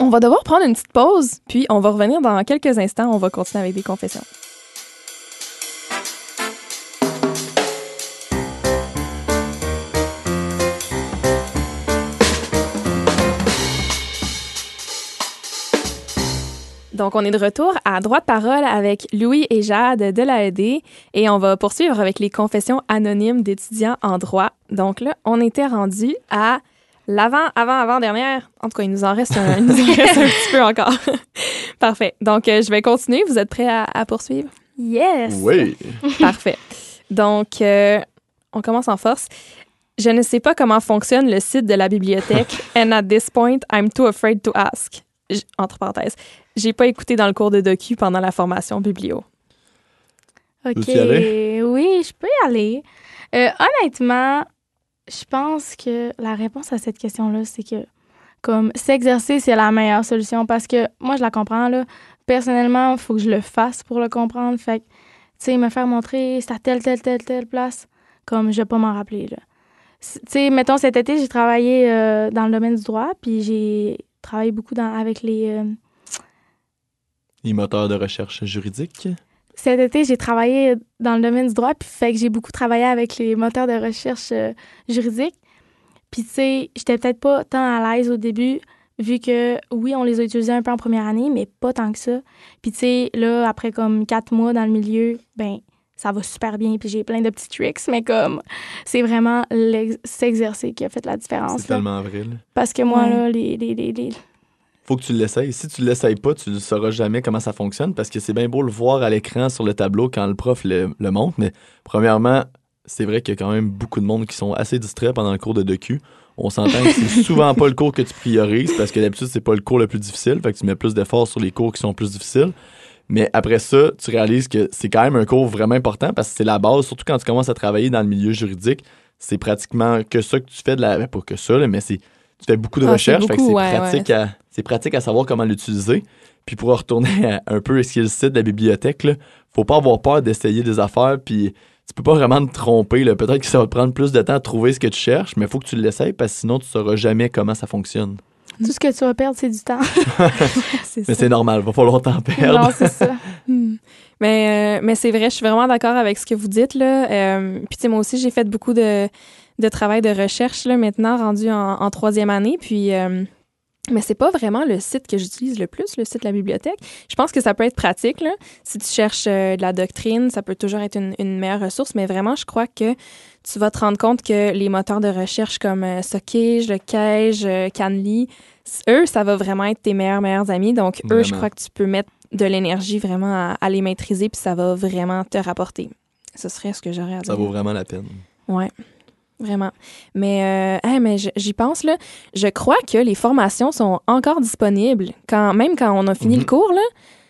on va devoir prendre une petite pause, puis on va revenir dans quelques instants. On va continuer avec des confessions. Donc, on est de retour à droit de parole avec Louis et Jade de l'AED et on va poursuivre avec les confessions anonymes d'étudiants en droit. Donc là, on était rendu à l'avant, avant, avant dernière. En tout cas, il nous en reste un, il nous en reste un petit peu encore. Parfait. Donc, euh, je vais continuer. Vous êtes prêts à, à poursuivre? Yes! Oui. Parfait. Donc, euh, on commence en force. Je ne sais pas comment fonctionne le site de la bibliothèque and at this point, I'm too afraid to ask. J- entre parenthèses, j'ai pas écouté dans le cours de docu pendant la formation biblio. OK. Veux-tu y aller? Oui, je peux y aller. Euh, honnêtement, je pense que la réponse à cette question-là, c'est que comme s'exercer, c'est la meilleure solution parce que moi, je la comprends. Là. Personnellement, il faut que je le fasse pour le comprendre. Fait que, tu sais, me faire montrer, c'est à telle, telle, telle, telle place, comme je vais pas m'en rappeler. Là. Tu sais, mettons, cet été, j'ai travaillé euh, dans le domaine du droit, puis j'ai travaillé beaucoup dans, avec les. euh, Les moteurs de recherche juridique. Cet été, j'ai travaillé dans le domaine du droit, puis fait que j'ai beaucoup travaillé avec les moteurs de recherche euh, juridiques. Puis tu sais, j'étais peut-être pas tant à l'aise au début, vu que oui, on les a utilisés un peu en première année, mais pas tant que ça. Puis tu sais, là, après comme quatre mois dans le milieu, ben ça va super bien, puis j'ai plein de petits tricks, mais comme c'est vraiment s'exercer qui a fait la différence. C'est tellement vrai. là. Parce que moi, Ouais. là, les, les, les, les- faut que tu l'essayes. Si tu l'essayes pas, tu ne sauras jamais comment ça fonctionne parce que c'est bien beau le voir à l'écran sur le tableau quand le prof le, montre, mais premièrement, c'est vrai qu'il y a quand même beaucoup de monde qui sont assez distraits pendant le cours de docu. On s'entend que c'est souvent pas le cours que tu priorises parce que d'habitude, c'est pas le cours le plus difficile. Fait que tu mets plus d'efforts sur les cours qui sont plus difficiles. Mais après ça, tu réalises que c'est quand même un cours vraiment important parce que c'est la base, surtout quand tu commences à travailler dans le milieu juridique. C'est pratiquement que ça que tu fais de la. Ben, pas que ça, mais c'est. Tu fais beaucoup de ah, recherches, fait que c'est pratique, À, pratique à savoir comment l'utiliser. Puis pour retourner un peu ce qui est le site de la bibliothèque, là, faut pas avoir peur d'essayer des affaires. Puis tu peux pas vraiment te tromper. Peut-être que ça va te prendre plus de temps à trouver ce que tu cherches, mais il faut que tu l'essayes parce que sinon tu sauras jamais comment ça fonctionne. Tout ce que tu vas perdre, c'est du temps. mais c'est normal, il va falloir t'en perdre. Non, c'est ça. Hmm. Mais, euh, mais c'est vrai, je suis vraiment d'accord avec ce que vous dites. Là. Euh, puis, tu sais, moi aussi, j'ai fait beaucoup de, de travail de recherche là, maintenant, rendu en, troisième année. Puis, euh, mais c'est pas vraiment le site que j'utilise le plus, le site de la bibliothèque. Je pense que ça peut être pratique. Là. Si tu cherches de la doctrine, ça peut toujours être une, une, meilleure ressource. Mais vraiment, je crois que tu vas te rendre compte que les moteurs de recherche comme euh, Sockage, le Cage, Canly, eux, ça va vraiment être tes meilleurs, meilleurs amis. Donc, eux, je crois que tu peux mettre de l'énergie vraiment à, les maîtriser, puis ça va vraiment te rapporter. Ce serait ce que j'aurais à dire. Ça vaut vraiment la peine. Ouais. Vraiment. Mais, euh, mais j'y pense, là. Je crois que les formations sont encore disponibles. Quand, même quand on a fini le mhm. cours, là,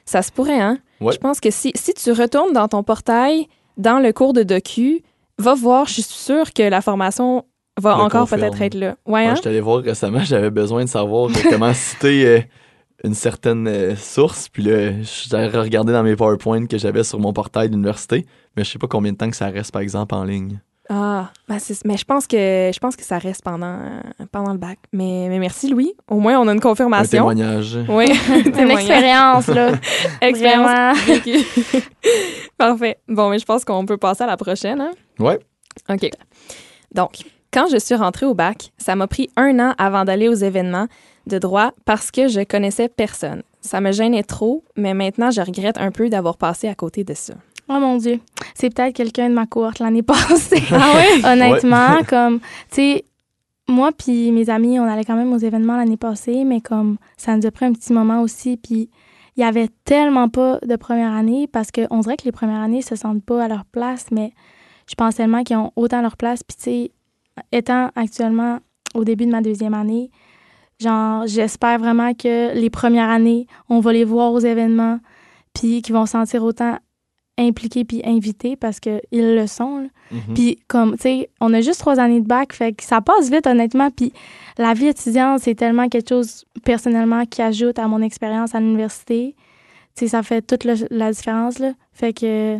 ça se pourrait, hein? Je pense que si, si tu retournes dans ton portail, dans le cours de docu, va voir, je suis sûre que la formation va encore peut-être être là. Ouais, hein? je t'allais voir récemment, j'avais besoin de savoir comment citer euh, une certaine euh, source. Puis là, j'allais regarder dans mes PowerPoint que j'avais sur mon portail d'université. Mais je sais pas combien de temps que ça reste, par exemple, en ligne. Ah, ben mais je pense que je pense que ça reste pendant, pendant le bac. Mais, mais merci Louis. Au moins on a une confirmation. Un témoignage. Oui. C'est une expérience là. expérience. Parfait. Bon, mais je pense qu'on peut passer à la prochaine. Hein? Ouais. OK. Donc, quand je suis rentrée au bac, ça m'a pris un an avant d'aller aux événements de droit parce que je connaissais personne. Ça me gênait trop, mais maintenant je regrette un peu d'avoir passé à côté de ça. Oh mon Dieu. C'est peut-être quelqu'un de ma cohorte l'année passée. ah oui? Honnêtement, comme, tu sais, moi puis mes amis, on allait quand même aux événements l'année passée, mais comme ça nous a pris un petit moment aussi, puis il y avait tellement pas de première année parce qu'on dirait que les premières années se sentent pas à leur place, mais je pense tellement qu'ils ont autant leur place. Puis tu sais, étant actuellement au début de ma deuxième année, genre, j'espère vraiment que les premières années, on va les voir aux événements, puis qu'ils vont se sentir autant impliqués puis invités parce qu'ils le sont. Mm-hmm. Puis comme, tu sais, on a juste trois années de bac, fait que ça passe vite, honnêtement. Puis la vie étudiante, c'est tellement quelque chose, personnellement, qui ajoute à mon expérience à l'université. Tu sais, ça fait toute la différence, là. Fait que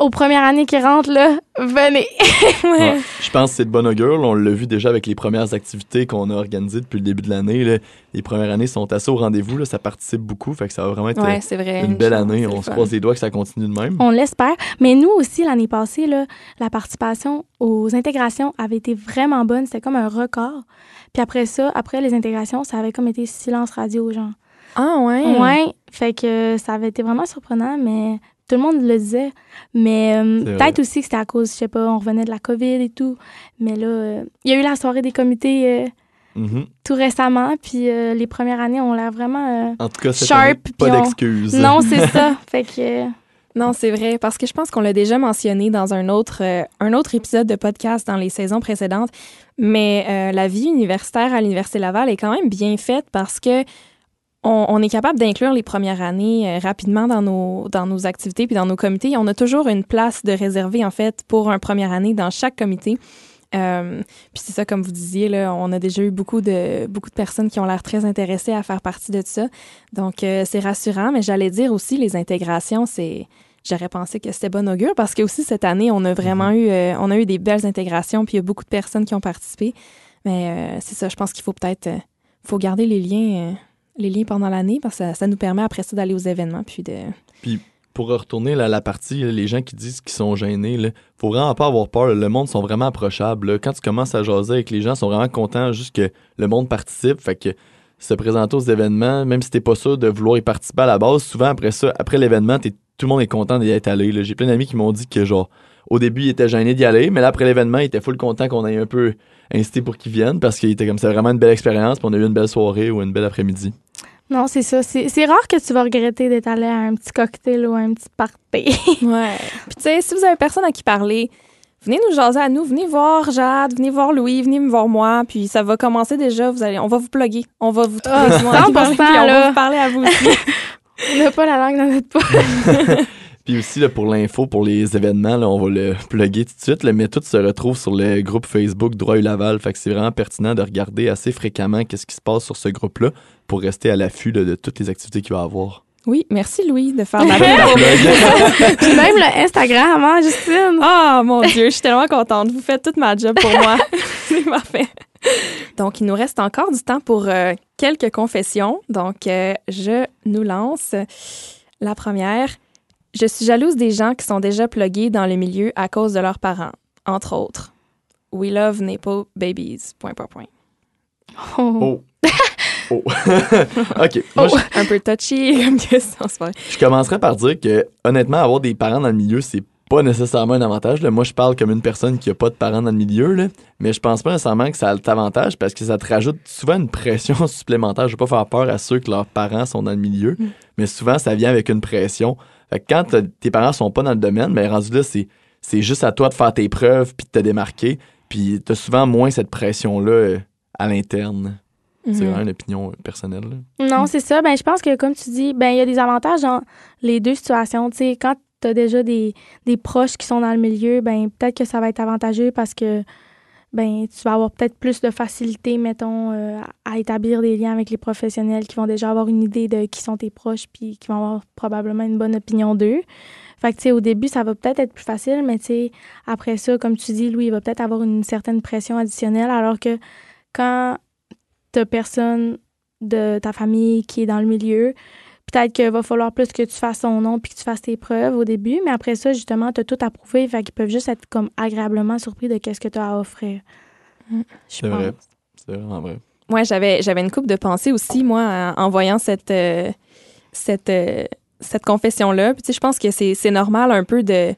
aux premières années qui rentrent, là, venez. Je pense que c'est de bon augure. on l'a vu déjà avec les premières activités qu'on a organisées depuis le début de l'année. Les premières années sont assez au rendez-vous. Ça participe beaucoup. Fait que ça va vraiment être euh, une belle année. On se croise les doigts que ça continue de même. On l'espère. Mais nous aussi, l'année passée, là, la participation aux intégrations avait été vraiment bonne. C'était comme un record. Puis après ça, après les intégrations, ça avait comme été silence radio, genre. Ah ouais? Ouais. Fait que ça avait été vraiment surprenant, mais tout le monde le disait. Mais euh, peut-être aussi que c'était à cause, je sais pas, on revenait de la COVID et tout. Mais là, euh, il y a eu la soirée des comités euh, mm-hmm. tout récemment. Puis les premières années, on l'a vraiment en tout cas, sharp. pas d'excuses. Non, c'est ça. Fait que. Non, c'est vrai, parce que je pense qu'on l'a déjà mentionné dans un autre, un autre épisode de podcast dans les saisons précédentes, mais la vie universitaire à l'Université Laval est quand même bien faite parce que on, est capable d'inclure les premières années euh, rapidement dans nos, dans nos activités puis dans nos comités. On a toujours une place de réservée, en fait, pour un première année dans chaque comité. Euh, puis c'est ça, comme vous disiez, là, on a déjà eu beaucoup de, beaucoup de personnes qui ont l'air très intéressées à faire partie de ça. Donc, euh, c'est rassurant, mais j'allais dire aussi, les intégrations, c'est... J'aurais pensé que c'était bon augure parce que aussi cette année, on a vraiment mm-hmm. eu, on a eu des belles intégrations, puis il y a beaucoup de personnes qui ont participé. Mais c'est ça, je pense qu'il faut peut-être, faut garder les liens les liens pendant l'année parce que ça, nous permet après ça d'aller aux événements puis de. Puis pour retourner à la partie, les gens qui disent qu'ils sont gênés, il faut vraiment pas avoir peur. Le monde sont vraiment approchables. Quand tu commences à jaser avec les gens, ils sont vraiment contents juste que le monde participe. Fait que se présenter aux événements, même si t'es pas sûr de vouloir y participer à la base, souvent après ça, après l'événement, tout le monde est content d'y être allé. J'ai plein d'amis qui m'ont dit que genre au début, ils étaient gênés d'y aller, mais là, après l'événement, ils étaient full contents qu'on ait un peu incité pour qu'ils viennent parce qu'il était comme c'est vraiment une belle expérience, puis on a eu une belle soirée ou une belle après-midi. Non, c'est ça. C'est rare que tu vas regretter d'être allé à un petit cocktail ou à un petit party. ouais. Puis tu sais, si vous avez personne à qui parler, venez nous jaser à nous, venez voir Jade, venez voir Louis, venez me voir moi, puis ça va commencer déjà, vous allez, on va vous plugger, on va vous trouver oh, on va vous parler à vous aussi. on n'a pas la langue dans notre poche. Puis aussi, là, pour l'info, pour les événements, là, on va le plugger tout de suite, mais tout se retrouve sur le groupe Facebook Droit et Laval. Fait que c'est vraiment pertinent de regarder assez fréquemment qu'est-ce qui se passe sur ce groupe-là pour rester à l'affût de toutes les activités qu'il va y avoir. Oui, merci Louis de faire la Puis même le Instagram, hein, Justine? Ah, mon Dieu, je suis tellement contente. Vous faites toute ma job pour moi. c'est parfait. Donc, il nous reste encore du temps pour euh, quelques confessions. Donc, euh, je nous lance la première. Je suis jalouse des gens qui sont déjà plugués dans le milieu à cause de leurs parents, entre autres. We love Nepo babies. Point, point, point. Oh. oh. OK. Oh, Un peu touchy comme question, Je commencerai par dire que, honnêtement, avoir des parents dans le milieu, c'est pas nécessairement un avantage. Moi, je parle comme une personne qui a pas de parents dans le milieu, là. mais je pense pas nécessairement que ça a l'avantage parce que ça te rajoute souvent une pression supplémentaire. Je veux pas faire peur à ceux que leurs parents sont dans le milieu, mm. mais souvent, ça vient avec une pression. Fait que quand tes parents sont pas dans le domaine, ben rendu là, c'est, c'est juste à toi de faire tes preuves puis de te démarquer. Puis t'as souvent moins cette pression-là euh, à l'interne. C'est mhm. vraiment une opinion personnelle. Non, c'est ça. Ben, je pense que, comme tu dis, ben il y a des avantages dans les deux situations. sais, quand tu as déjà des, des, proches qui sont dans le milieu, ben peut-être que ça va être avantageux parce que ben tu vas avoir peut-être plus de facilité, mettons, euh, à établir des liens avec les professionnels qui vont déjà avoir une idée de qui sont tes proches puis qui vont avoir probablement une bonne opinion d'eux. Fait que, tu sais, au début, ça va peut-être être plus facile, mais tu sais, après ça, comme tu dis, Louis, il va peut-être avoir une certaine pression additionnelle, alors que quand t'as personne de ta famille qui est dans le milieu, peut-être qu'il va falloir plus que tu fasses ton nom puis que tu fasses tes preuves au début, mais après ça, justement, tu as tout approuvé, fait qu'ils peuvent juste être comme agréablement surpris de qu'est-ce que tu as à offrir. Mm. C'est vrai. C'est vraiment vrai. Moi, j'avais, j'avais une coupe de pensée aussi, moi, en, voyant cette, euh, cette, euh, cette confession-là. Puis, tu sais, je pense que c'est, c'est normal un peu de,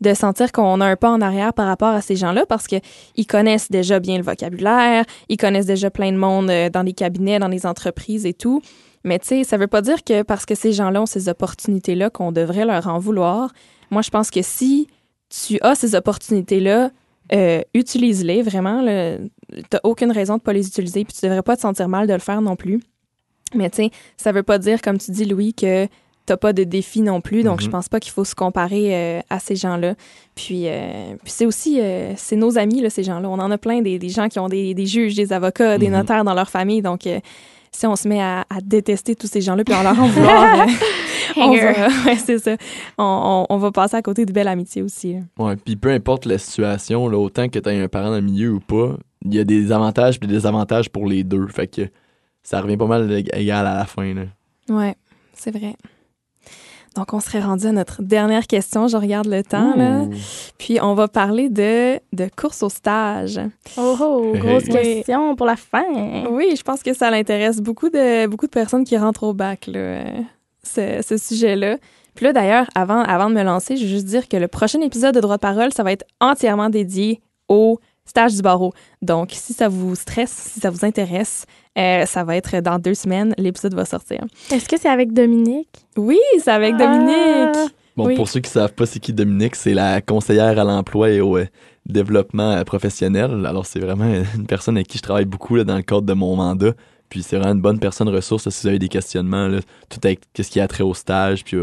de sentir qu'on a un pas en arrière par rapport à ces gens-là parce qu'ils connaissent déjà bien le vocabulaire, ils connaissent déjà plein de monde euh, dans les cabinets, dans les entreprises et tout. Mais tu sais, ça veut pas dire que parce que ces gens-là ont ces opportunités-là qu'on devrait leur en vouloir. Moi, je pense que si tu as ces opportunités-là, euh, utilise-les vraiment. Tu aucune raison de pas les utiliser, puis tu devrais pas te sentir mal de le faire non plus. Mais tu sais, ça veut pas dire, comme tu dis, Louis, que t'as pas de défi non plus. Donc, je mhm. pense pas qu'il faut se comparer euh, à ces gens-là. Puis, euh, puis c'est aussi, c'est nos amis, là, ces gens-là. On en a plein, des, des gens qui ont des, des, juges, des avocats, des mhm. notaires dans leur famille. Donc, si on se met à, détester tous ces gens-là, puis on leur en vouloir, euh, on va, c'est ça. On, va passer à côté de belle amitié aussi. Ouais, puis peu importe la situation, là, autant que tu aies un parent dans le milieu ou pas, il y a des avantages et des désavantages pour les deux. Fait que ça revient pas mal égal à la fin. Là. Ouais, c'est vrai. Donc, on serait rendu à notre dernière question. Je regarde le temps, là. Puis, on va parler de, de course au stage. Oh, oh grosse question pour la fin. Oui, je pense que ça l'intéresse beaucoup de, beaucoup de personnes qui rentrent au bac, là, ce, ce sujet-là. Puis là, d'ailleurs, avant, avant de me lancer, je veux juste dire que le prochain épisode de Droit de parole, ça va être entièrement dédié au stage du barreau. Donc, si ça vous stresse, si ça vous intéresse, euh, ça va être dans deux semaines, l'épisode va sortir. Est-ce que c'est avec Dominique? Oui, c'est avec ah! Dominique. Bon, pour ceux qui savent pas c'est qui Dominique, c'est la conseillère à l'emploi et au euh, développement euh, professionnel. Alors, c'est vraiment une personne avec qui je travaille beaucoup là, dans le cadre de mon mandat. Puis c'est vraiment une bonne personne ressource si vous avez des questionnements, là, tout avec ce qui a trait au stage, puis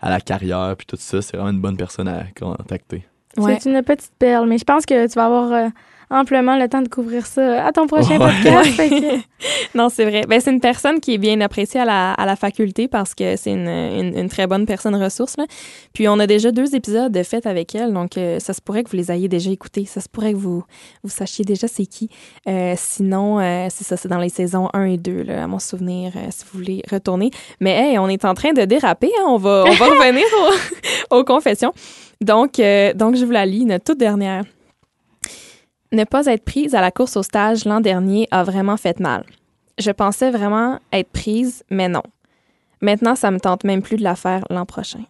à la carrière, puis tout ça. C'est vraiment une bonne personne à contacter. C'est une petite perle, mais je pense que tu vas avoir amplement le temps de couvrir ça à ton prochain podcast. non, c'est vrai. Ben, c'est une personne qui est bien appréciée à la, à la faculté parce que c'est une, une, très bonne personne ressource. Là. Puis on a déjà deux épisodes de fait avec elle, donc euh, ça se pourrait que vous les ayez déjà écoutés. Ça se pourrait que vous, vous sachiez déjà c'est qui. Euh, sinon, euh, c'est ça, c'est dans les saisons 1 et 2, là, à mon souvenir, si vous voulez retourner. Mais hey, on est en train de déraper. Hein. On, va, on va revenir aux, aux confessions. Donc, donc, je vous la lis, notre toute dernière. Ne pas être prise à la course au stage l'an dernier a vraiment fait mal. Je pensais vraiment être prise, mais non. Maintenant, ça me tente même plus de la faire l'an prochain.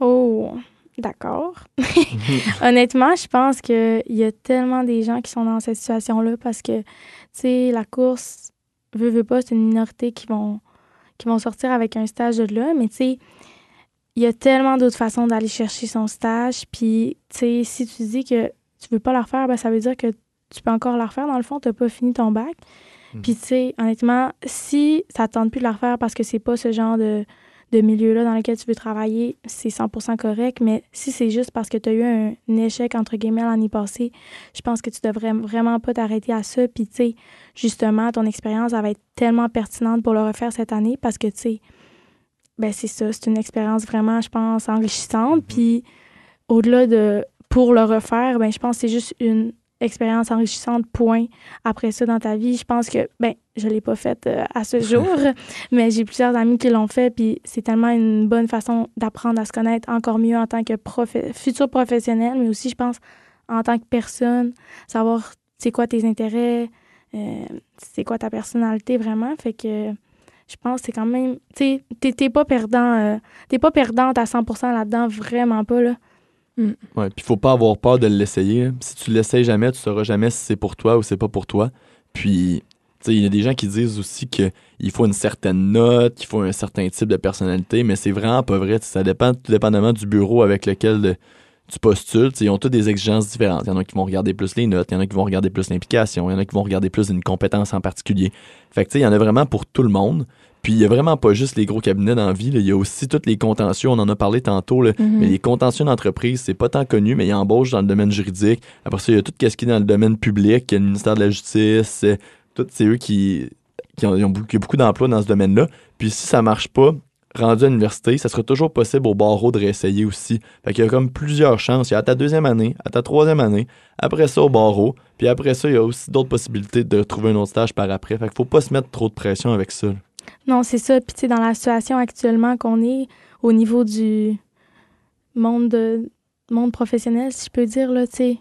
Oh, d'accord. Honnêtement, je pense qu'il y a tellement des gens qui sont dans cette situation-là parce que, tu sais, la course, veut, veut pas, c'est une minorité qui vont qui vont sortir avec un stage de là, mais tu sais, il y a tellement d'autres façons d'aller chercher son stage. Puis, tu sais, si tu dis que tu veux pas la refaire, ben, ça veut dire que tu peux encore la refaire. Dans le fond, tu n'as pas fini ton bac. Mhm. Puis, tu sais, honnêtement, si ça ne tente plus de la refaire parce que c'est pas ce genre de, de milieu-là dans lequel tu veux travailler, c'est 100% correct. Mais si c'est juste parce que tu as eu un, échec, entre guillemets, l'année passée, je pense que tu devrais vraiment pas t'arrêter à ça. Puis, tu sais, justement, ton expérience, va être tellement pertinente pour le refaire cette année parce que, tu sais, ben c'est ça, c'est une expérience vraiment, je pense, enrichissante. Mhm. Puis, au-delà de pour le refaire, ben je pense que c'est juste une expérience enrichissante, point. Après ça, dans ta vie, je pense que, ben, je l'ai pas faite euh, à ce jour, mais j'ai plusieurs amis qui l'ont fait, puis c'est tellement une bonne façon d'apprendre à se connaître encore mieux en tant que futur professionnel, mais aussi, je pense, en tant que personne, savoir c'est quoi tes intérêts, euh, c'est quoi ta personnalité vraiment. Fait que je pense que c'est quand même, tu sais, t'es pas perdant, euh, t'es pas perdante à 100% là-dedans, vraiment pas, là. Mm. Ouais, puis faut pas avoir peur de l'essayer. Si tu l'essayes jamais, tu sauras jamais si c'est pour toi ou c'est pas pour toi. Puis, il y a des gens qui disent aussi qu'il faut une certaine note, qu'il faut un certain type de personnalité, mais c'est vraiment pas vrai. ça dépend tout dépendamment du bureau avec lequel tu postules. ils ont toutes des exigences différentes. Il y en a qui vont regarder plus les notes, il y en a qui vont regarder plus l'implication, il y en a qui vont regarder plus une compétence en particulier. Fait que, il y en a vraiment pour tout le monde. Puis il n'y a vraiment pas juste les gros cabinets dans la vie, il y a aussi tous les contentieux, on en a parlé tantôt, là, mhm. mais les contentieux d'entreprise, c'est pas tant connu, mais il y a embauche dans le domaine juridique. Après ça, il y a tout ce qui est dans le domaine public, il y a le ministère de la Justice, euh, tout c'est eux qui, qui ont, ont beaucoup, d'emplois dans ce domaine-là. Puis si ça marche pas, rendu à l'université, ça sera toujours possible au barreau de réessayer aussi. Fait qu'il y a comme plusieurs chances. Il y a à ta deuxième année, à ta troisième année, après ça au barreau, puis après ça, il y a aussi d'autres possibilités de trouver un autre stage par après. Fait qu'il faut pas se mettre trop de pression avec ça. Non, c'est ça. Puis, tu sais, dans la situation actuellement qu'on est au niveau du monde, de, monde professionnel, si je peux dire, là, tu sais,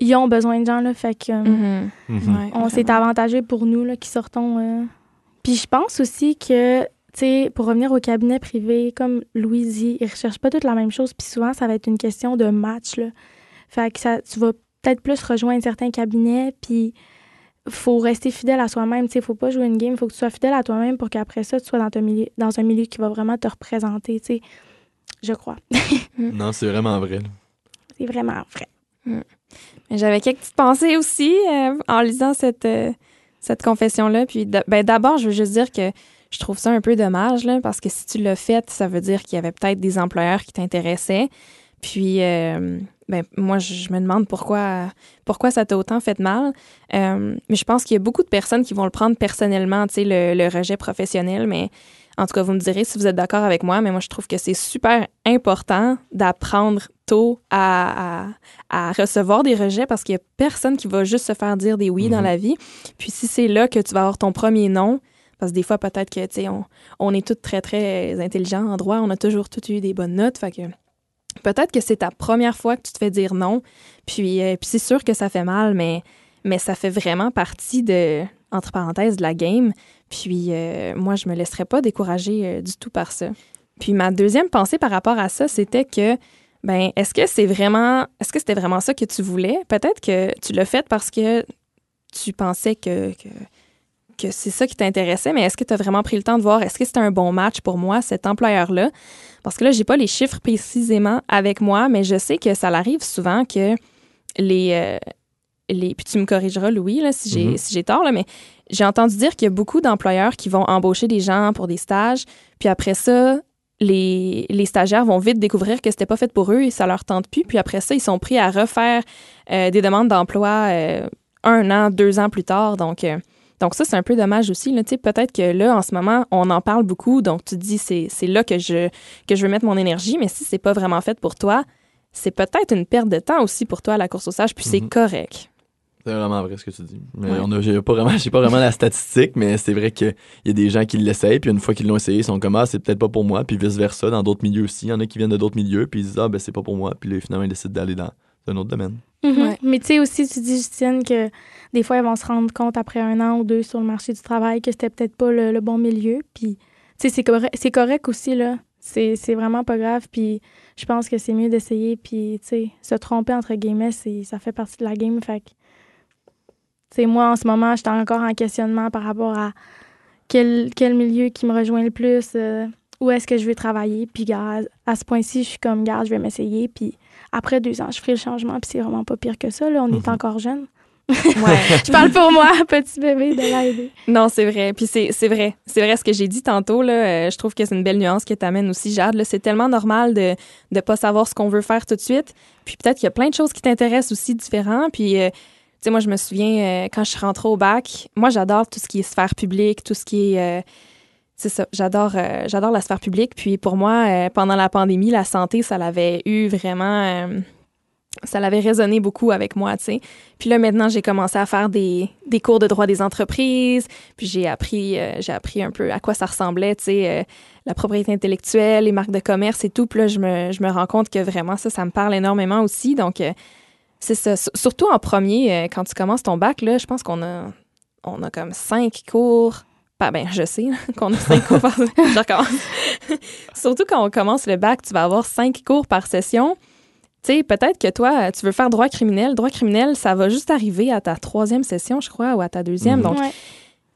ils ont besoin de gens, là. Fait que mm-hmm. Mm-hmm. on s'est avantagé pour nous, là, qui sortons. Euh. Puis, je pense aussi que, tu sais, pour revenir au cabinet privé, comme Louise dit, ils recherchent pas toutes la même chose. Puis souvent, ça va être une question de match, là. Fait que ça, tu vas peut-être plus rejoindre certains cabinets, puis faut rester fidèle à soi-même. Il ne faut pas jouer une game, il faut que tu sois fidèle à toi-même pour qu'après ça, tu sois dans, milieu, dans un milieu qui va vraiment te représenter, je crois. non, c'est vraiment vrai. C'est vraiment vrai. Mm. J'avais quelques petites pensées aussi euh, en lisant cette, euh, cette confession-là. Puis ben, d'abord, je veux juste dire que je trouve ça un peu dommage, là, parce que si tu l'as fait, ça veut dire qu'il y avait peut-être des employeurs qui t'intéressaient. Puis, euh, ben, moi, je me demande pourquoi, pourquoi ça t'a autant fait mal. Euh, mais je pense qu'il y a beaucoup de personnes qui vont le prendre personnellement, tu sais, le, rejet professionnel. Mais en tout cas, vous me direz si vous êtes d'accord avec moi, mais moi, je trouve que c'est super important d'apprendre tôt à, recevoir des rejets parce qu'il y a personne qui va juste se faire dire des oui dans mhm. la vie. Puis si c'est là que tu vas avoir ton premier non, parce que des fois, peut-être que, tu sais, on, on, est tous très, très intelligents en droit, on a toujours tous eu des bonnes notes. Fait que peut-être que c'est ta première fois que tu te fais dire non, puis, euh, c'est sûr que ça fait mal, mais, ça fait vraiment partie de, entre parenthèses, de la game. Puis euh, moi, je me laisserais pas décourager euh, du tout par ça. Puis ma deuxième pensée par rapport à ça, c'était que, ben, est-ce que c'est vraiment, est-ce que c'était vraiment ça que tu voulais? Peut-être que tu l'as fait parce que tu pensais que que c'est ça qui t'intéressait, mais est-ce que tu as vraiment pris le temps de voir est-ce que c'était un bon match pour moi, cet employeur-là? Parce que là, j'ai pas les chiffres précisément avec moi, mais je sais que ça arrive souvent que les. Euh, les puis tu me corrigeras, Louis, là, si j'ai mm-hmm. si tort, là, mais j'ai entendu dire qu'il y a beaucoup d'employeurs qui vont embaucher des gens pour des stages, puis après ça, les, les, stagiaires vont vite découvrir que c'était pas fait pour eux et ça leur tente plus. Puis après ça, ils sont pris à refaire euh, des demandes d'emploi euh, un an, deux ans plus tard. Donc, donc ça, c'est un peu dommage aussi. Peut-être que là, en ce moment, on en parle beaucoup, donc tu te dis c'est, c'est là que je, que je veux mettre mon énergie, mais si c'est pas vraiment fait pour toi, c'est peut-être une perte de temps aussi pour toi à la course au sage, puis c'est mhm. correct. C'est vraiment vrai ce que tu dis. Mais on a, j'ai pas vraiment, j'ai pas vraiment la statistique, mais c'est vrai qu'il y a des gens qui l'essayent, puis une fois qu'ils l'ont essayé, ils sont comme ah c'est peut-être pas pour moi, puis vice versa dans d'autres milieux aussi. Il y en a qui viennent de d'autres milieux, puis ils disent ah ben c'est pas pour moi, puis là, finalement ils décident d'aller dans un autre domaine. Mhm. Mais tu sais aussi, tu dis Justine que des fois, ils vont se rendre compte après un an ou deux sur le marché du travail que c'était peut-être pas le, bon milieu. Puis, tu sais, c'est correct, c'est correct aussi, là. C'est, vraiment pas grave. Puis, je pense que c'est mieux d'essayer. Puis, tu sais, se tromper, entre guillemets, ça fait partie de la game. Fait que, tu sais, moi, en ce moment, j'étais encore en questionnement par rapport à quel, quel milieu qui me rejoint le plus, euh, où est-ce que je vais travailler. Puis, gars, à ce point-ci, je suis comme, garde, je vais m'essayer. Puis, après deux ans, je ferai le changement. Puis, c'est vraiment pas pire que ça. Là, on est mhm. encore jeunes. Ouais. je parle pour moi, petit bébé de l'aider. Non, c'est vrai. Puis c'est, vrai. C'est vrai ce que j'ai dit tantôt. Là, euh, je trouve que c'est une belle nuance que tu amènes aussi, Jade. c'est tellement normal de ne pas savoir ce qu'on veut faire tout de suite. Puis peut-être qu'il y a plein de choses qui t'intéressent aussi différents. Puis, euh, tu sais, moi, je me souviens, quand je suis rentrée au bac, moi, j'adore tout ce qui est sphère publique, tout ce qui est c'est ça. J'adore, euh, j'adore la sphère publique. Puis pour moi, euh, pendant la pandémie, la santé, ça l'avait eu vraiment. Euh, ça l'avait résonné beaucoup avec moi, tu sais. Puis là, maintenant, j'ai commencé à faire des, des, cours de droit des entreprises. Puis j'ai appris, j'ai appris un peu à quoi ça ressemblait, tu sais, la propriété intellectuelle, les marques de commerce et tout. Puis là, je me, je me rends compte que vraiment, ça, ça me parle énormément aussi. Donc, c'est ça. Surtout en premier, quand tu commences ton bac, là, je pense qu'on a, on a comme cinq cours ben, je sais qu'on a cinq cours par Je recommence. Surtout quand on commence le bac, tu vas avoir cinq cours par session. Tu sais, peut-être que toi, tu veux faire droit criminel. Droit criminel, ça va juste arriver à ta troisième session, je crois, ou à ta deuxième. Mhm. Donc,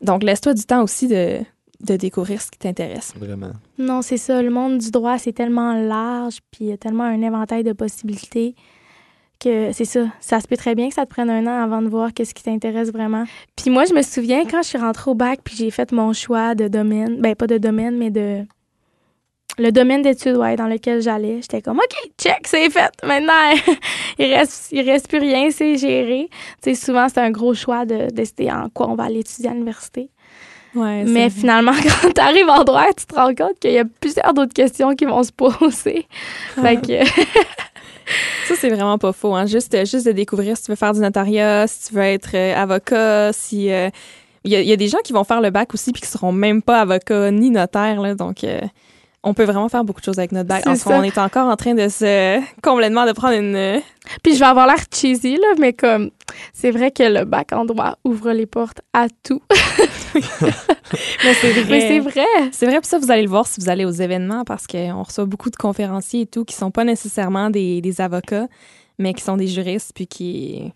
donc laisse-toi du temps aussi de, de découvrir ce qui t'intéresse. Vraiment. Non, c'est ça. Le monde du droit, c'est tellement large, puis il y a tellement un éventail de possibilités c'est ça. Ça se peut très bien que ça te prenne un an avant de voir qu'est-ce qui t'intéresse vraiment. Puis moi, je me souviens quand je suis rentrée au bac, puis j'ai fait mon choix de domaine, ben pas de domaine, mais de le domaine d'études ouais, dans lequel j'allais. J'étais comme OK, check, c'est fait. Maintenant, il reste il reste plus rien, c'est géré. Tu sais, souvent c'est un gros choix de décider en quoi on va aller étudier à l'université. Ouais, mais finalement, quand tu arrives en droit, tu te rends compte qu'il y a plusieurs d'autres questions qui vont se poser. fait que ça, c'est vraiment pas faux. Hein? Juste, juste de découvrir si tu veux faire du notariat, si tu veux être euh, avocat, si. Euh, il y, a des gens qui vont faire le bac aussi puis qui seront même pas avocats ni notaires. Là, donc, euh, on peut vraiment faire beaucoup de choses avec notre bac. En ce moment, on est encore en train de se complètement de prendre une. Puis je vais avoir l'air cheesy là, mais comme c'est vrai que le bac en droit ouvre les portes à tout. mais c'est vrai. c'est vrai. C'est vrai. Puis ça, vous allez le voir si vous allez aux événements parce qu'on reçoit beaucoup de conférenciers et tout qui sont pas nécessairement des, des avocats, mais qui sont des juristes puis qui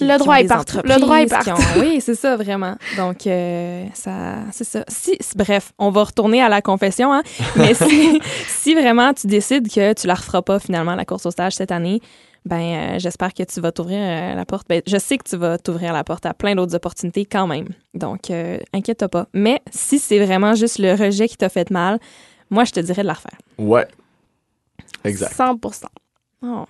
le droit est partout. Le droit est partout. oui, c'est ça, vraiment. Donc, euh, ça, c'est ça. Si, bref, on va retourner à la confession, hein. Mais si, si vraiment tu décides que tu la referas pas finalement, la course au stage cette année, ben euh, j'espère que tu vas t'ouvrir euh, la porte. Ben, je sais que tu vas t'ouvrir la porte à plein d'autres opportunités quand même. Donc, inquiète-toi pas. Mais si c'est vraiment juste le rejet qui t'a fait mal, moi, je te dirais de la refaire. Ouais. Exact. 100 Oh.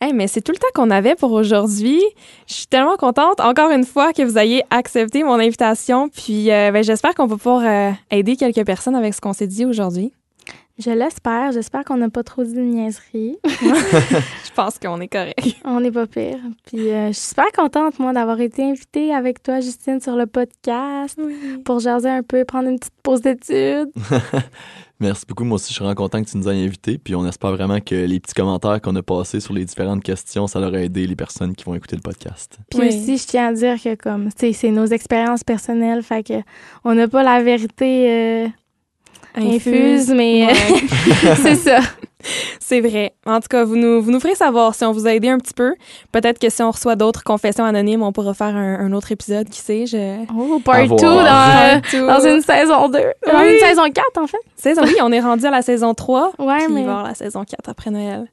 Hey, mais c'est tout le temps qu'on avait pour aujourd'hui. Je suis tellement contente, encore une fois, que vous ayez accepté mon invitation. Puis, euh, ben, j'espère qu'on va pouvoir euh, aider quelques personnes avec ce qu'on s'est dit aujourd'hui. Je l'espère. J'espère qu'on n'a pas trop dit de niaiseries. je pense qu'on est correct. On n'est pas pire. Puis, euh, je suis super contente, moi, d'avoir été invitée avec toi, Justine, sur le podcast pour jaser un peu, prendre une petite pause d'études. Merci beaucoup. Moi aussi, je suis vraiment content que tu nous aies invités. Puis on espère vraiment que les petits commentaires qu'on a passés sur les différentes questions, ça leur a aidé les personnes qui vont écouter le podcast. Puis aussi, je tiens à dire que comme, c'est nos expériences personnelles, fait que on n'a pas la vérité euh, infuse, mais c'est ça. C'est vrai. En tout cas, vous nous, vous nous ferez savoir si on vous a aidé un petit peu. Peut-être que si on reçoit d'autres confessions anonymes, on pourra faire un, autre épisode, qui sait. Je... Oh, part 2 dans, une saison 2. Dans une saison 4, en fait. Saison, oui, on est rendu à la saison 3. Ouais, mais... Il va la saison 4 après Noël.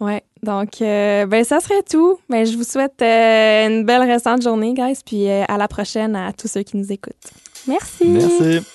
Ouais, donc, euh, ben, ça serait tout. Ben, je vous souhaite euh, une belle récente journée, guys, puis euh, à la prochaine à tous ceux qui nous écoutent. Merci. Merci.